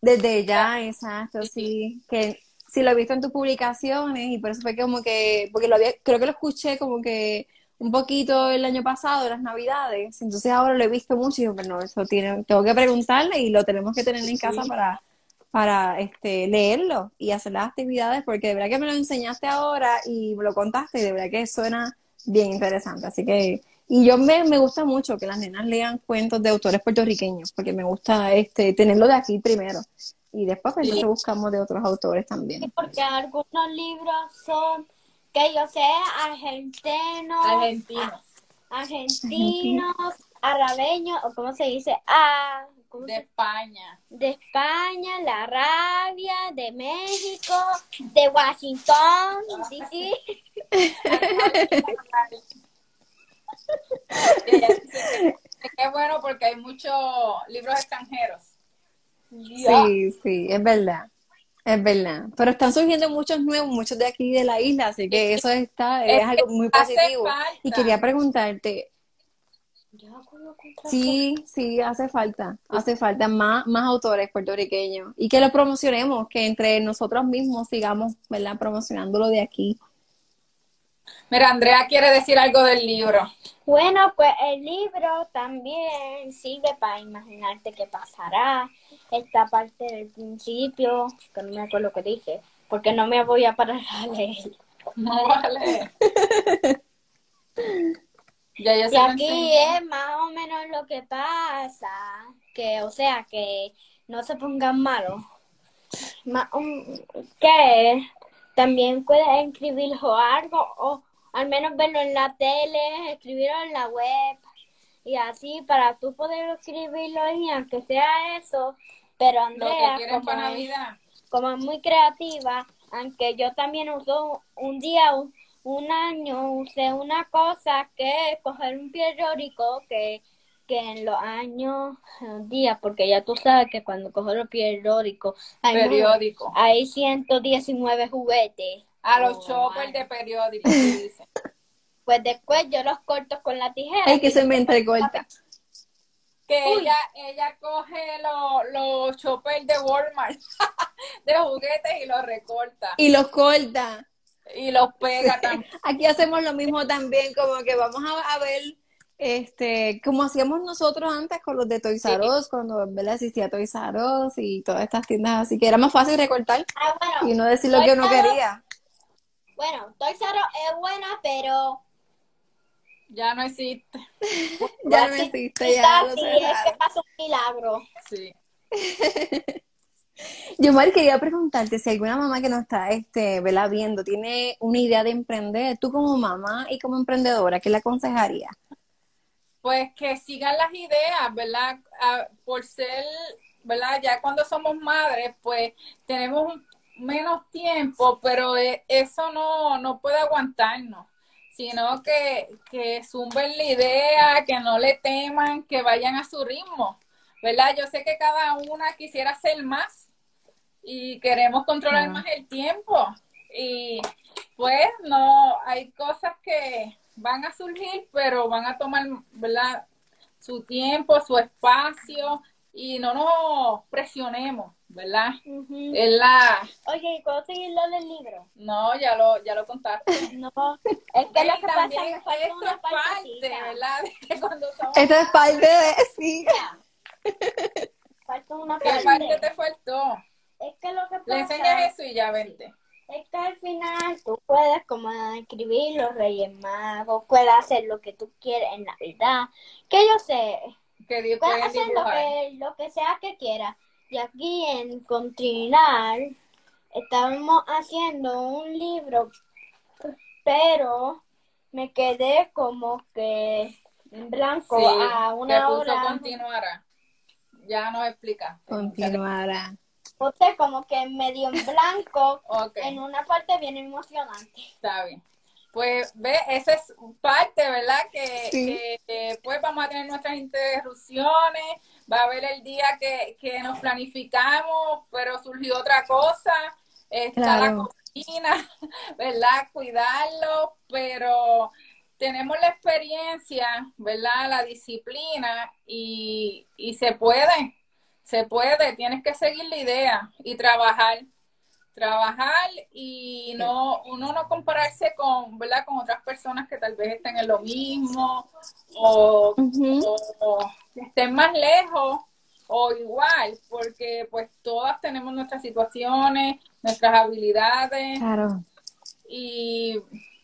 Desde ya, exacto, sí. Que sí lo he visto en tus publicaciones y por eso fue como que, porque lo había, creo que lo escuché como que un poquito el año pasado, las navidades, entonces ahora lo he visto mucho y digo, no, eso tiene, tengo que preguntarle y lo tenemos que tener en casa para, para este, leerlo y hacer las actividades, porque de verdad que me lo enseñaste ahora y me lo contaste y de verdad que suena bien interesante, así que y yo me, me gusta mucho que las nenas lean cuentos de autores puertorriqueños, porque me gusta este tenerlo de aquí primero y después pues, entonces buscamos de otros autores también. porque algunos libros son, que yo sé, argentinos, argentinos, argentinos, arabeños, o cómo se dice, ah, de España. De España, la Arabia, de México, de Washington, ¿sí? Qué bueno porque hay muchos libros extranjeros. Sí, sí, es verdad. Es verdad. Pero están surgiendo muchos nuevos, muchos de aquí de la isla, así que eso está, es, algo muy positivo. Y quería preguntarte. Sí, sí, hace falta, hace falta más, más autores puertorriqueños y que lo promocionemos, que entre nosotros mismos sigamos, ¿verdad? Promocionándolo de aquí. Mira, Andrea quiere decir algo del libro. Bueno, pues el libro también sirve para imaginarte qué pasará. Esta parte del principio, que no me acuerdo lo que dije, porque no me voy a parar a leer. No vale. ya, ya Y aquí es más o menos lo que pasa, que o sea, que no se pongan malos. Ma- um, que también puedes escribirlo algo o al menos verlo en la tele, escribirlo en la web y así para tú poder escribirlo y aunque sea eso, pero Andrea como para es- Navidad. como es muy creativa, aunque yo también uso un día, un, un año, usé una cosa que es coger un periódico que, que en los años, un día, porque ya tú sabes que cuando cojo los periódicos hay, Periódico. hay 119 juguetes. A los Oh, choppers de periódico, que dicen. Pues después yo los corto con la tijera. Ay, que se me entrecorta. Que Uy. ella, ella coge lo- los choppers de Walmart, de juguetes, y los recorta. Y los corta. Y los pega también. Aquí hacemos lo mismo también, como que vamos a, a ver, este, como hacíamos nosotros antes con los de Toys R Us, cuando ¿verdad? existía Toys R Us y todas estas tiendas, así que era más fácil recortar Ah, bueno, y no decir lo que uno quería. Bueno, Toy es buena, pero Ya no existe. Ya no existe, ya lo sí, es que pasó un milagro. Sí. Yo, Mari, quería preguntarte si alguna mamá que nos está este, ¿verdad? viendo tiene una idea de emprender, tú como mamá y como emprendedora, ¿qué le aconsejaría? Pues que sigan las ideas, ¿verdad? Ah, por ser, ¿verdad? Ya cuando somos madres, pues tenemos un- menos tiempo, pero eh, eso no, no puede aguantarnos, sino que, que zumben la idea, que no le teman, que vayan a su ritmo, ¿verdad? Yo sé que cada una quisiera hacer más y queremos controlar más el tiempo y pues no, hay cosas que van a surgir, pero van a tomar, ¿verdad? Su tiempo, su espacio y no nos presionemos, ¿verdad? Ujú. Es la, Oye, ¿y puedo seguir lo del libro? no, ya lo, ya lo contaste. No, es que lo que pasa también es que falta esto una es parte. ¿verdad? De que cuando somos Esto es parte de, sí. Falta una ¿Qué parte te parte. faltó? Es que lo que Le pasa enseñas eso y ya vente. es que al final tú puedes como escribir los Reyes Magos, puedes hacer lo que tú quieres en Navidad, que yo sé, Que di- puedes hacer lo que, lo que sea que quieras. Y aquí en Continuar estábamos haciendo un libro, pero me quedé como que en blanco Sí, a una puso hora. continuará. Ya nos explica. Continuará. O sea, como que medio en blanco, Ok. en una parte bien emocionante. Está bien. Pues ve, esa es parte, ¿verdad? Que, Sí. que, pues vamos a tener nuestras interrupciones, va a haber el día que, que nos planificamos, pero surgió otra cosa, está la cocina, ¿verdad? Cuidarlo, pero tenemos la experiencia, ¿verdad? La disciplina y, y se puede, se puede, tienes que seguir la idea y trabajar trabajar y no uno no compararse con verdad con otras personas que tal vez estén en lo mismo o, Ujú. o- o que estén más lejos o igual porque pues todas tenemos nuestras situaciones nuestras habilidades Claro. y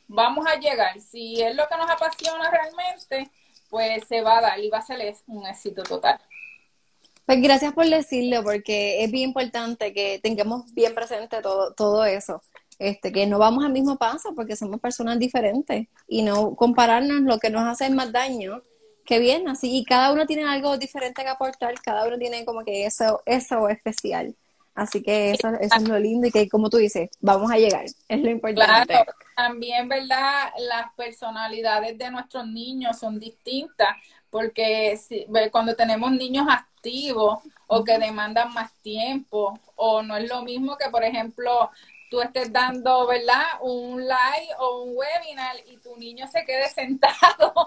vamos a llegar si es lo que nos apasiona realmente pues se va a dar y va a ser un éxito total Pues gracias por decirlo, porque es bien importante que tengamos bien presente todo, todo eso. Este, que no vamos al mismo paso porque somos personas diferentes y no compararnos lo que nos hace más daño que bien, así. Y cada uno tiene algo diferente que aportar, cada uno tiene como que eso, eso especial. Así que eso, eso es lo lindo y que como tú dices, vamos a llegar, es lo importante. Claro, también, ¿verdad? Las personalidades de nuestros niños son distintas, porque si- cuando tenemos niños activos o que demandan más tiempo, o no es lo mismo que, por ejemplo, tú estés dando, ¿verdad? Un live o un webinar y tu niño se quede sentado,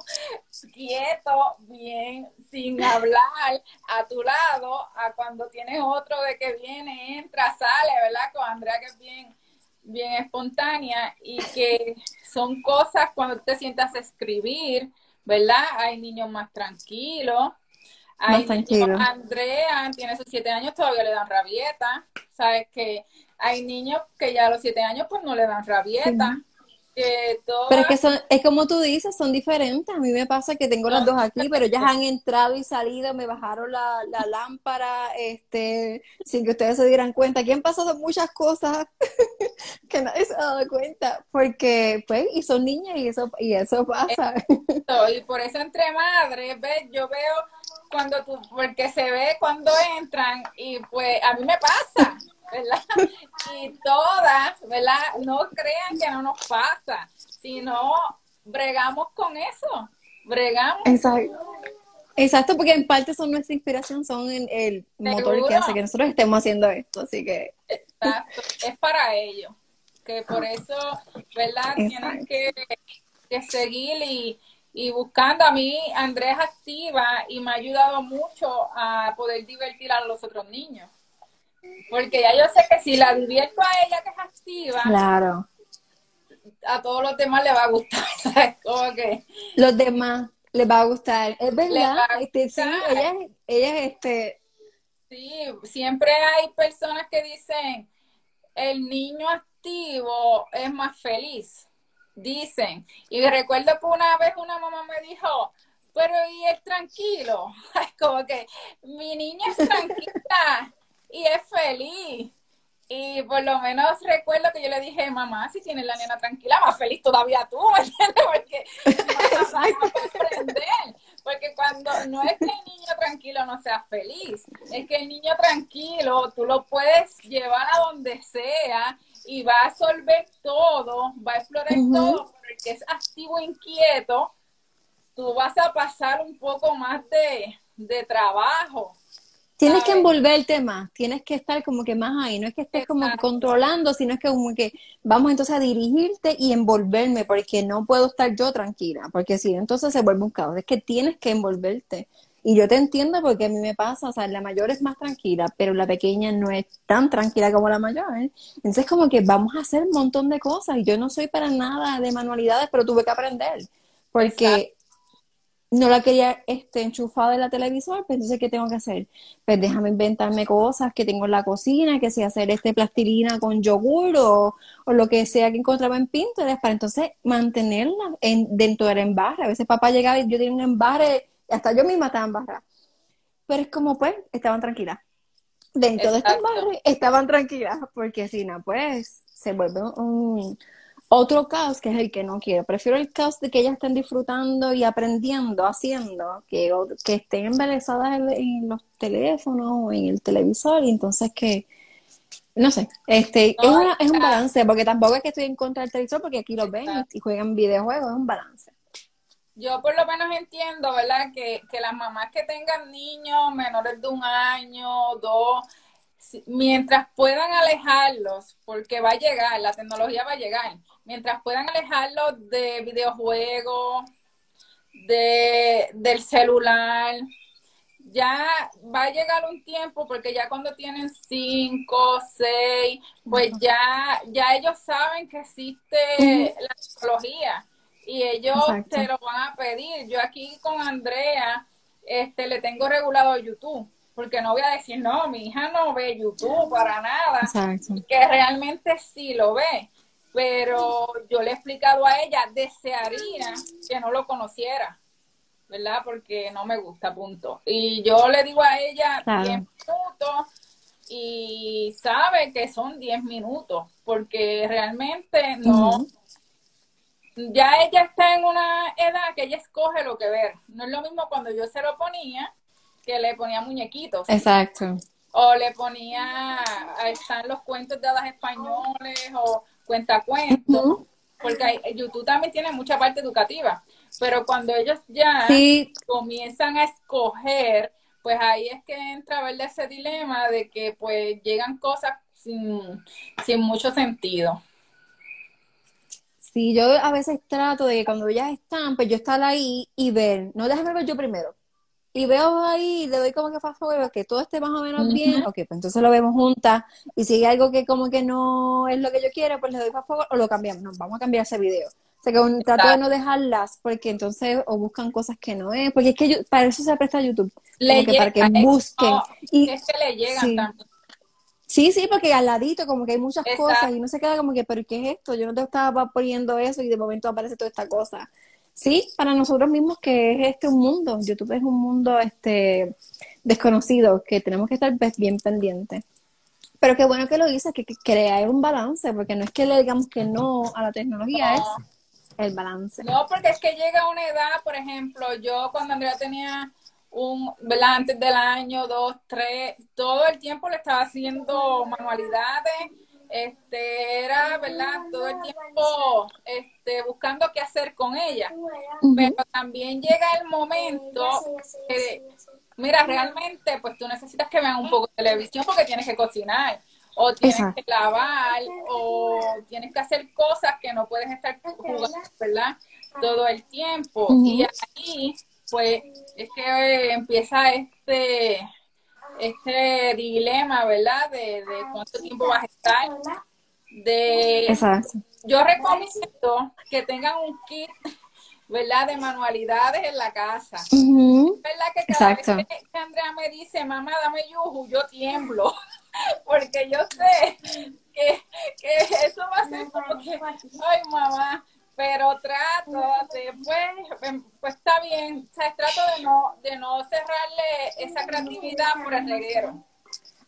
quieto, bien, sin hablar a tu lado, a cuando tienes otro de que viene, entra, sale, ¿verdad? Con Andrea que es bien bien espontánea y que son cosas cuando te sientas a escribir, ¿verdad? Hay niños más tranquilos. Hay niños, Andrea tiene sus siete años, todavía le dan rabieta. Sabes que hay niños que ya a los siete años pues no le dan rabieta. Pero es que son, es como tú dices, son diferentes. A mí me pasa que tengo las dos aquí, pero ellas han entrado y salido, me bajaron la, lámpara, este, sin que ustedes se dieran cuenta. Aquí han pasado muchas cosas que nadie se ha dado cuenta, porque, pues, y son niñas y eso, y eso pasa. y por eso entre madres, ¿ves? Yo veo cuando tú, porque se ve cuando entran y pues a mí me pasa. ¿Verdad? Y todas, ¿verdad? No crean que no nos pasa, sino bregamos con eso, bregamos. Exacto. Exacto, porque en parte son nuestra inspiración, son el, motor que hace que nosotros estemos haciendo esto, así que... Exacto, es para ellos, que por eso, ¿verdad? Tienen que, seguir y, y buscando. A mí, Andrés activa y me ha ayudado mucho a poder divertir a los otros niños. Porque ya yo sé que si la divierto a ella que es activa, claro. a todos los demás le va a gustar. Como que los demás les va a gustar. Es verdad, este, sí, ella, ella este Sí, siempre hay personas que dicen el niño activo es más feliz. Dicen. Y recuerdo que una vez una mamá me dijo, pero ¿y el tranquilo? Como que mi niña es tranquila y es feliz. Y por lo menos recuerdo que yo le dije, mamá, si tienes la nena tranquila, más feliz todavía tú, ¿me entiendes? Porque Porque cuando no es que el niño tranquilo no sea feliz, es que el niño tranquilo tú lo puedes llevar a donde sea y va a absorber todo, va a explorar todo, porque es activo e inquieto, tú vas a pasar un poco más de, de trabajo Tienes que envolverte más, tienes que estar como que más ahí, no es que estés como controlando, sino es que como que vamos entonces a dirigirte y envolverme, porque no puedo estar yo tranquila, porque si entonces se vuelve un caos, es que tienes que envolverte. Y yo te entiendo porque a mí me pasa, o sea, la mayor es más tranquila, pero la pequeña no es tan tranquila como la mayor. ¿eh? Entonces como que vamos a hacer un montón de cosas y yo no soy para nada de manualidades, pero tuve que aprender, porque no la quería este, enchufada en la televisor, pues entonces, ¿qué tengo que hacer? Pues déjame inventarme cosas que tengo en la cocina, que sea hacer este plastilina con yogur o, lo que sea que encontraba en Pinterest, para entonces mantenerla en, dentro del embarre. A veces papá llegaba y yo tenía un embarre, hasta yo misma estaba embarrada. Pero es como, pues, estaban tranquilas. Dentro de este embarre estaban tranquilas, porque si no, pues, se vuelve un otro caos que es el que no quiero. Prefiero el caos de que ellas estén disfrutando y aprendiendo, haciendo, que, que estén embelesadas en, los teléfonos o en el televisor y entonces que, no sé, este es, es, un balance, porque tampoco es que estoy en contra del televisor porque aquí lo ven y, juegan videojuegos, es un balance. Yo por lo menos entiendo, ¿verdad? Que, que las mamás que tengan niños menores de un año, dos, mientras puedan alejarlos, porque va a llegar, la tecnología va a llegar, mientras puedan alejarlos de videojuegos, de, del celular, ya va a llegar un tiempo porque ya cuando tienen cinco, seis, pues ya, ya ellos saben que existe la tecnología y ellos se lo van a pedir. Yo aquí con Andrea, este, le tengo regulado YouTube porque no voy a decir, no, mi hija no ve YouTube para nada, que realmente sí lo ve, pero yo le he explicado a ella, desearía que no lo conociera, ¿verdad? Porque no me gusta, punto. Y yo le digo a ella 10 minutos y sabe que son 10 minutos, porque realmente no... Ya ella está en una edad que ella escoge lo que ver. No es lo mismo cuando yo se lo ponía, que le ponía muñequitos. Exacto. O le ponía, están los cuentos de hadas españoles o cuentacuentos, porque YouTube también tiene mucha parte educativa, pero cuando ellos ya comienzan a escoger, pues ahí es que entra a ese dilema de que pues llegan cosas sin, sin mucho sentido. Sí, yo a veces trato de que cuando ellas están, pues yo estar ahí y ver, no déjame ver yo primero, y veo ahí, le doy como que fast forward, que todo esté más o menos bien, ok, pues entonces lo vemos juntas, y si hay algo que como que no es lo que yo quiero, pues le doy fast forward o lo cambiamos, no, vamos a cambiar ese video. O sea, que un, trato de no dejarlas, porque entonces o buscan cosas que no es, porque es que yo, para eso se presta YouTube, Le que para que busquen. y, es que le llegan sí. también. Sí, sí, porque al ladito como que hay muchas Exacto. cosas y uno se queda como que, pero ¿qué es esto? Yo no te estaba poniendo eso y de momento aparece toda esta cosa. Sí, para nosotros mismos que es este un mundo, YouTube es un mundo este desconocido que tenemos que estar pues, bien pendientes. Pero qué bueno que lo dices, que, que crear un balance, porque no es que le digamos que no a la tecnología, No. es el balance. No, porque es que llega una edad, por ejemplo, yo cuando Andrea tenía un, ¿verdad? Antes del año, dos, tres, todo el tiempo le estaba haciendo manualidades, este, era, ¿verdad? Todo el tiempo, este, buscando qué hacer con ella. Pero también llega el momento que, mira, realmente, pues tú necesitas que vean un poco de televisión porque tienes que cocinar, o tienes Exacto. que lavar, o tienes que hacer cosas que no puedes estar jugando, ¿verdad? Todo el tiempo. Ujú. Y ahí, pues, es que empieza este este dilema, ¿verdad? De, de cuánto tiempo vas a estar. De, Exacto. yo recomiendo que tengan un kit, ¿verdad? De manualidades en la casa. Ujú. ¿Verdad que cada Exacto. vez que, que Andrea me dice, mamá, dame yuju, yo tiemblo? Porque yo sé que, que eso va a ser como que, ay, mamá, pero trato de, pues, em, pues está bien, o sea, trato de no, de no cerrarle esa creatividad por el reguero.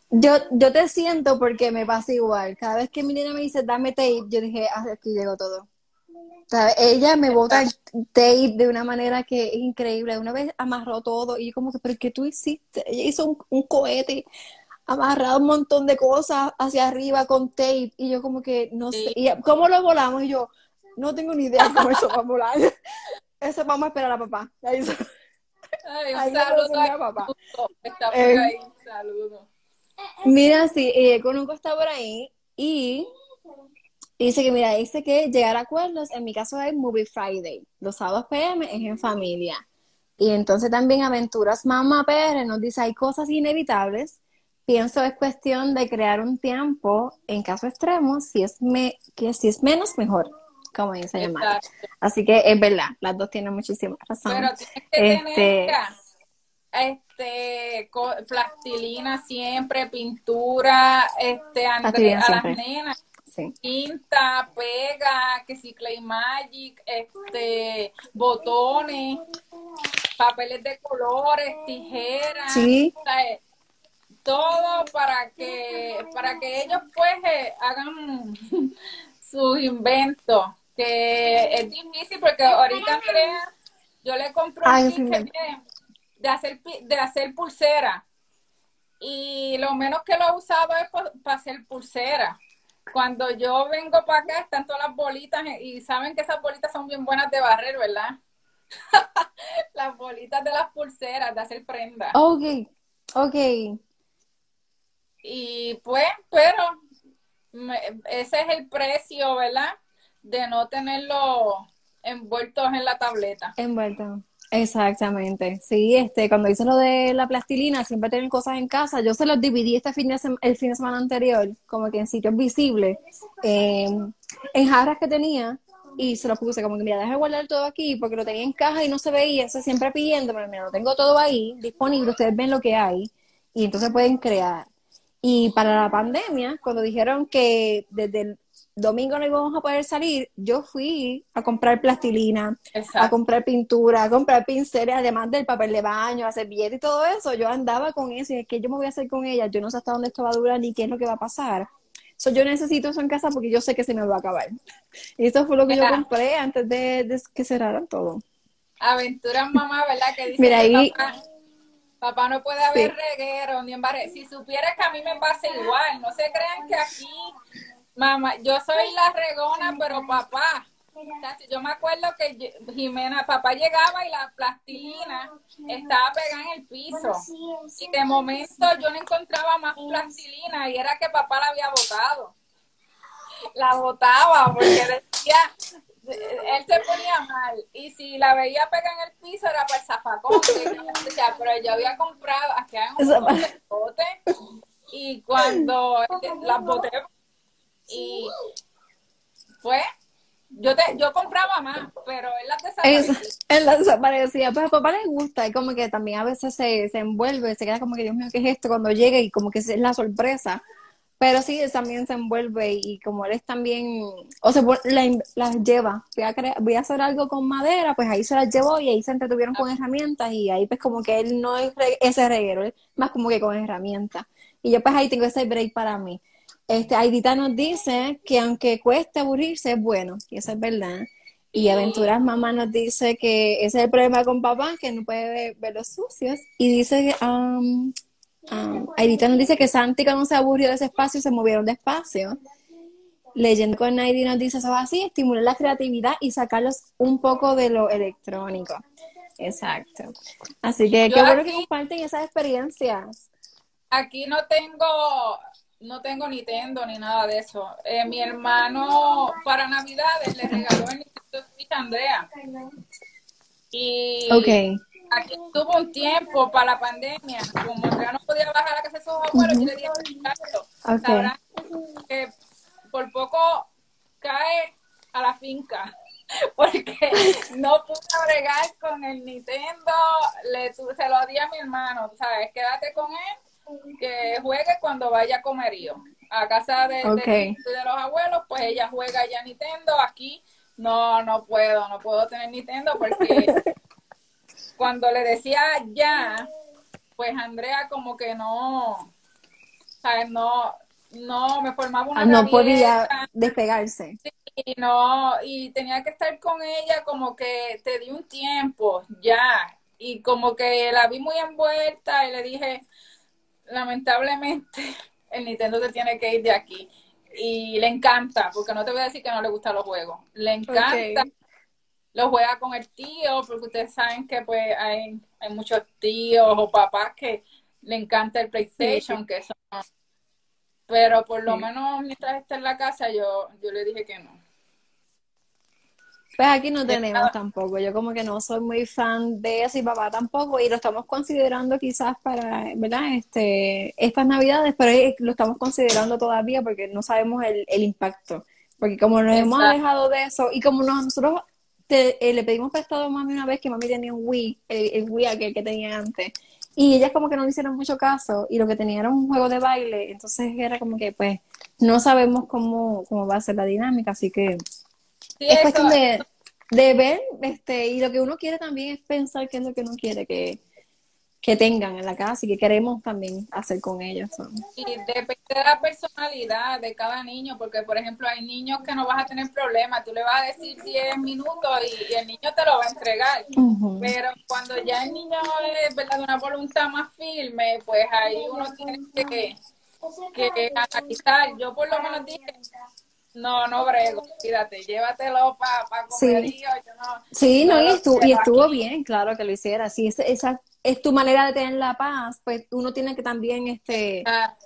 Yo, yo te siento porque me pasa igual. Cada vez que mi nena me dice, dame tape, yo dije, ah, aquí llegó todo. O sea, ella me bota el tape de una manera que es increíble. Una vez amarró todo y yo como que, pero ¿qué tú hiciste? Ella hizo un, un cohete, amarrado un montón de cosas hacia arriba con tape y yo como que, no sé, y ¿cómo lo volamos? Y yo, no tengo ni idea cómo eso va a volar. Eso vamos a esperar a papá. Ahí Ay, un saludo a papá. Está por Eh, ahí, un saludo. Mira, sí, eh, Conuco está por ahí y dice que, mira, dice que llegar a acuerdos, en mi caso es Movie Friday, los sábados PM es en familia. Y entonces también Aventuras Mamá PR nos dice, hay cosas inevitables, pienso es cuestión de crear un tiempo en caso extremo, si es, me, que si es menos, mejor, como dice llamar. Exacto. Así que es verdad, las dos tienen muchísima razón. Pero tienes que Este- tener este co- plastilina siempre, pintura, este André, a las nenas, Sí. pinta, pega, que si Clay Magic, este botones, papeles de colores, tijeras, Sí. o sea, eh, todo para que para que ellos pues eh, hagan sus inventos que es difícil porque ahorita Andrea yo le compro Ay, un sí, viene de hacer de hacer pulsera. Y lo menos que lo he usado es para hacer pulsera. Cuando yo vengo para acá están todas las bolitas y saben que esas bolitas son bien buenas de barrer verdad las bolitas de las pulseras de hacer prendas Ok, ok. y pues, pero me- ese es el precio, ¿verdad? De no tenerlo envueltos en la tableta. Envuelto. Exactamente. Sí, este, cuando hice lo de la plastilina, siempre tienen cosas en casa. Yo se los dividí este fin de el fin de semana anterior, como que en sitios visibles, eh, en jarras que tenía, y se los puse como que, mira, deja de guardar todo aquí, porque lo tenía en caja y no se veía, eso siempre pidiéndome, mira, lo tengo todo ahí, disponible, ustedes ven lo que hay, y entonces pueden crear. Y para la pandemia, cuando dijeron que desde el domingo no íbamos a poder salir, yo fui a comprar plastilina, a comprar pintura, a comprar pinceles, además del papel de baño, a servilleta y todo eso. Yo andaba con eso y es que yo me voy a hacer con ella. Yo no sé hasta dónde esto va a durar ni qué es lo que va a pasar. So, yo necesito eso en casa porque yo sé que se me va a acabar. Y eso fue lo que yo compré antes de, de que cerraran todo. Aventuras mamá, ¿verdad? Que dice Mira, que ahí- papá, papá no puede haber reguero ni embarre. Si supieras que a mí me pasa igual, no se crean que aquí, mamá, yo soy la regona, pero papá. o Yo me acuerdo que Jimena, papá llegaba y la plastilina estaba pegada en el piso. Y de momento yo no encontraba más plastilina y era que papá la había botado. La botaba porque decía, él se ponía mal. Y si la veía pegar en el piso era para el zafacón. pero yo había comprado, aquí hay un bote. Y cuando las boté, y fue yo, te, yo compraba más, pero él las desaparecía. él las desaparecía. Pues a papá le gusta y como que también a veces se, se envuelve, se queda como que, Dios mío, ¿qué es esto? Cuando llega y como que es la sorpresa. Pero sí, también se envuelve y como él es también, o sea, las lleva. Voy a, voy a hacer algo con madera, pues ahí se las llevó y ahí se entretuvieron con herramientas y ahí pues como que él no es ese reguero, es más como que con herramientas. Y yo pues ahí tengo ese break para mí. Este, Aidita nos dice que aunque cueste aburrirse, es bueno, y eso es verdad. Y Aventuras Mamá nos dice que ese es el problema con papá, que no puede ver, los sucios. Y dice, um, um, Aidita nos dice que Santi cuando se aburrió de ese espacio se movieron despacio. Leyendo con Naidi nos dice, eso es así, estimular la creatividad y sacarlos un poco de lo electrónico. Exacto. Así que qué bueno que comparten esas experiencias. Aquí no tengo no tengo Nintendo ni nada de eso. Eh, mi hermano para Navidades le regaló el Nintendo Switch a Andrea. Y aquí tuvo un tiempo para la pandemia, como Andrea no podía bajar a casa de sus abuelos, yo le dije, okay. que por poco cae a la finca porque no pude bregar con el Nintendo, le, se lo di a mi hermano, ¿sabes? Quédate con él que juegue cuando vaya a comerío. A casa de, de, los abuelos, pues ella juega ya Nintendo. Aquí no, no puedo, no puedo tener Nintendo porque cuando le decía ya, pues Andrea como que no, ¿sabes? No, no, me formaba una ah, No podía despegarse. y no, y tenía que estar con ella como que te di un tiempo, ya. Y como que la vi muy envuelta y le dije, lamentablemente el Nintendo te tiene que ir de aquí. Y le encanta, porque no te voy a decir que no le gustan los juegos. Le encanta. Lo juega con el tío, porque ustedes saben que pues hay, hay muchos tíos o papás que le encanta el PlayStation, que son... Pero por lo menos mientras está en la casa, yo, yo le dije que no. Pues aquí no tenemos tampoco. Yo como que no soy muy fan de eso y papá tampoco y lo estamos considerando quizás para, ¿verdad? Este, estas navidades, pero lo estamos considerando todavía porque no sabemos el, el impacto. Porque como nos hemos alejado de eso y como nosotros eh, le pedimos prestado a mami una vez que mami tenía un Wii, el, Wii aquel que tenía antes, y ellas como que no le hicieron mucho caso y lo que tenía era un juego de baile, entonces era como que pues no sabemos cómo, cómo va a ser la dinámica, así que es cuestión de, de, ver, este, y lo que uno quiere también es pensar qué es lo que uno quiere que, que tengan en la casa y que queremos también hacer con ellos. Y depende de la personalidad de cada niño, porque por ejemplo hay niños que no vas a tener problemas, tú le vas a decir 10 minutos y, el niño te lo va a entregar, pero cuando ya el niño es de una voluntad más firme, pues ahí uno tiene que, que analizar. Yo por lo menos dije, no, no brego, fíjate, llévatelo para pa comer sí. yo no. Sí, no, y, estuvo, y estuvo bien, claro que lo hiciera. Sí, esa, es tu manera de tener la paz, pues uno tiene que también, este,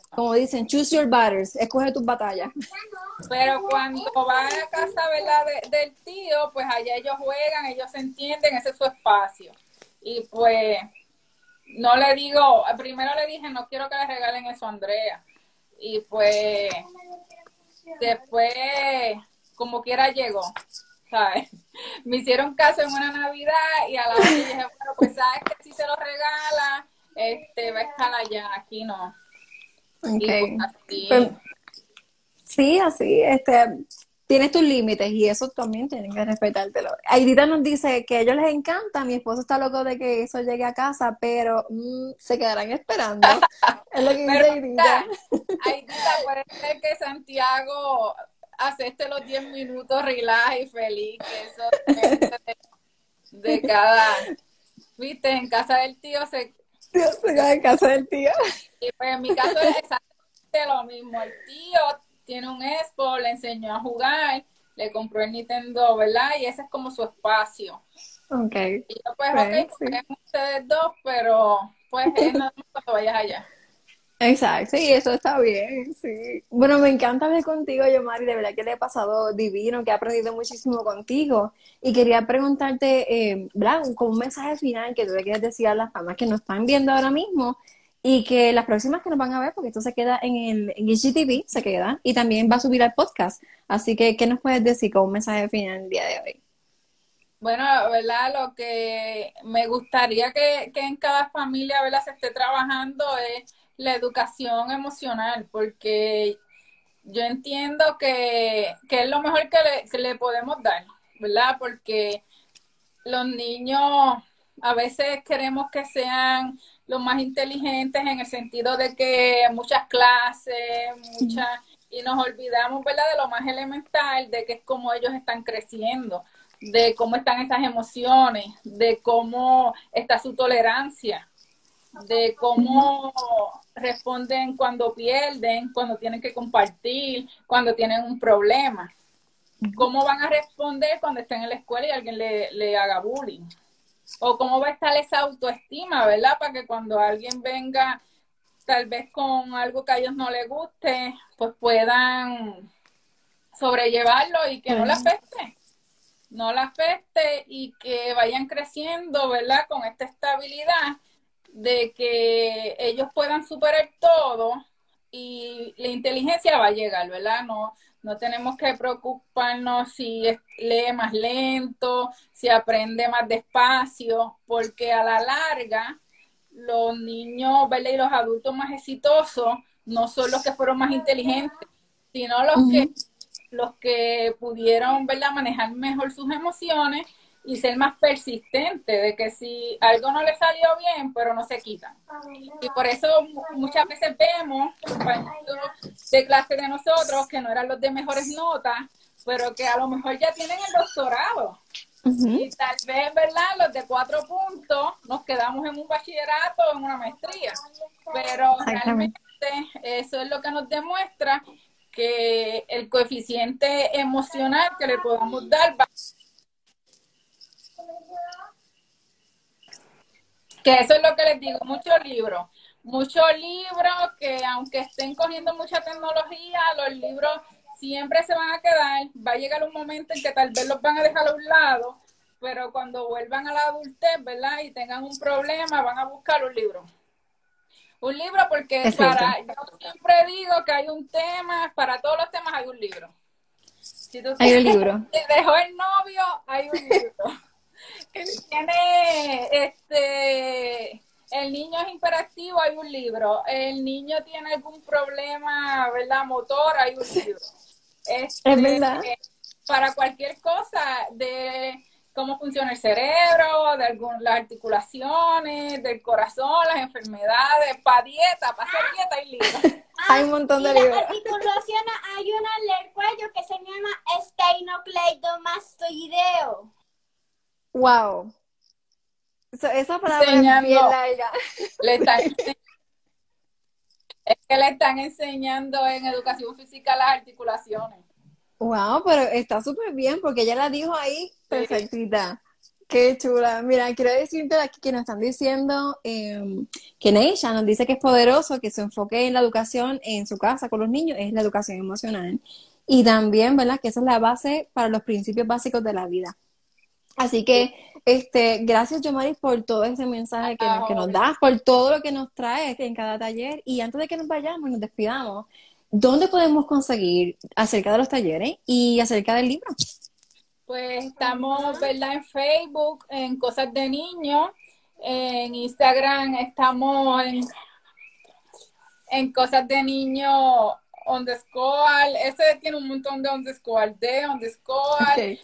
como dicen, choose your battles, escoge tus batallas. Pero cuando va a casa, ¿verdad? del tío, pues allá ellos juegan, ellos se entienden, ese es su espacio. Y pues, no le digo, primero le dije, no quiero que le regalen eso a Andrea. Y pues Después, como quiera llegó, ¿sabes? Me hicieron caso en una Navidad y a la vez dije, bueno, pues sabes que si se lo regala, este, va a estar allá, aquí no. Okay. Pues, sí, así, este, tienes tus límites y eso también tienen que respetártelo. Aidita nos dice que a ellos les encanta, mi esposo está loco de que eso llegue a casa, pero mm, se quedarán esperando. es lo que dice Aidita. Aidita, puede ser que Santiago acepte los 10 minutos relax y feliz, que eso de, cada... Viste, en casa del tío se... Tío se queda en casa del tío. Y pues en mi caso es exactamente lo mismo. El tío tiene un Expo, le enseñó a jugar, le compró el Nintendo, ¿verdad? Y ese es como su espacio. Ok. Y yo, pues, ok, pues, ustedes dos, pero pues es nada más cuando vayas allá. Exacto, sí, eso está bien, sí. Bueno, me encanta hablar contigo, Yomari, de verdad que le he pasado divino, que he aprendido muchísimo contigo. Y quería preguntarte, eh, Blanc, con un mensaje final que tú le quieres decir a las mamás que nos están viendo ahora mismo y que las próximas que nos van a ver, porque esto se queda en el en IGTV, se queda, y también va a subir al podcast. Así que, ¿qué nos puedes decir con un mensaje final el día de hoy? Bueno, ¿verdad? Lo que me gustaría que, que en cada familia, ¿verdad? Se esté trabajando es la educación emocional, porque yo entiendo que, es lo mejor que le, que le podemos dar, ¿verdad? Porque los niños a veces queremos que sean los más inteligentes en el sentido de que muchas clases, muchas, y nos olvidamos, ¿verdad?, de lo más elemental, de que es como ellos están creciendo, de cómo están estas emociones, de cómo está su tolerancia, de cómo responden cuando pierden, cuando tienen que compartir, cuando tienen un problema. ¿Cómo van a responder cuando estén en la escuela y alguien le, le haga bullying? O cómo va a estar esa autoestima, ¿verdad? Para que cuando alguien venga tal vez con algo que a ellos no les guste, pues puedan sobrellevarlo y que no la afecte. No la afecte y que vayan creciendo, ¿verdad? Con esta estabilidad de que ellos puedan superar todo y la inteligencia va a llegar, ¿verdad? No, no tenemos que preocuparnos si lee más lento, si aprende más despacio, porque a la larga los niños, ¿verdad? Y los adultos más exitosos no son los que fueron más inteligentes, sino los que los que pudieron, ¿verdad? Manejar mejor sus emociones y ser más persistente, de que si algo no le salió bien, pero no se quitan. Y por eso muchas veces vemos compañeros de clase de nosotros que no eran los de mejores notas, pero que a lo mejor ya tienen el doctorado. Y tal vez, ¿verdad? Los de cuatro puntos nos quedamos en un bachillerato o en una maestría. Pero realmente eso es lo que nos demuestra que el coeficiente emocional que le podamos dar va que eso es lo que les digo, muchos libros, muchos libros que aunque estén cogiendo mucha tecnología, los libros siempre se van a quedar, va a llegar un momento en que tal vez los van a dejar a un lado, pero cuando vuelvan a la adultez, ¿verdad? Y tengan un problema, van a buscar un libro. Un libro porque para, yo siempre digo que hay un tema, para todos los temas hay un libro. Si tú hay un libro. Te dejó el novio, hay un libro tiene este el niño es imperativo, hay un libro. El niño tiene algún problema, ¿verdad? Motor, hay un libro. Este, es verdad. Para cualquier cosa de cómo funciona el cerebro, de algún, las articulaciones, del corazón, las enfermedades, para dieta, para hacer dieta hay libros. hay un montón de libros. articulaciones hay una en el cuello que se llama esteinocleidomastoideo. Wow. esa palabra es bien larga. Le están, es que le están enseñando en educación física las articulaciones. Wow, pero está súper bien porque ella la dijo ahí perfectita. Qué chula. Mira, quiero decirte aquí que nos están diciendo eh, que Neisha nos dice que es poderoso, que su enfoque en la educación en su casa con los niños es la educación emocional. Y también, ¿verdad? Que esa es la base para los principios básicos de la vida. Así que, este, gracias, Yomaris, por todo ese mensaje que, nos, que nos das, por todo lo que nos traes en cada taller. Y antes de que nos vayamos, nos despidamos, ¿dónde podemos conseguir acerca de los talleres y acerca del libro? Pues estamos, ¿verdad? En Facebook, en Cosas de Niños. En Instagram estamos en, en Cosas de Niños underscore. Ese tiene un montón de underscore, de underscore. Okay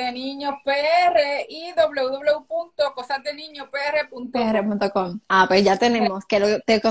de niños PR y www.cosasdeniñopr.com. Ah, pues ya tenemos que lo, te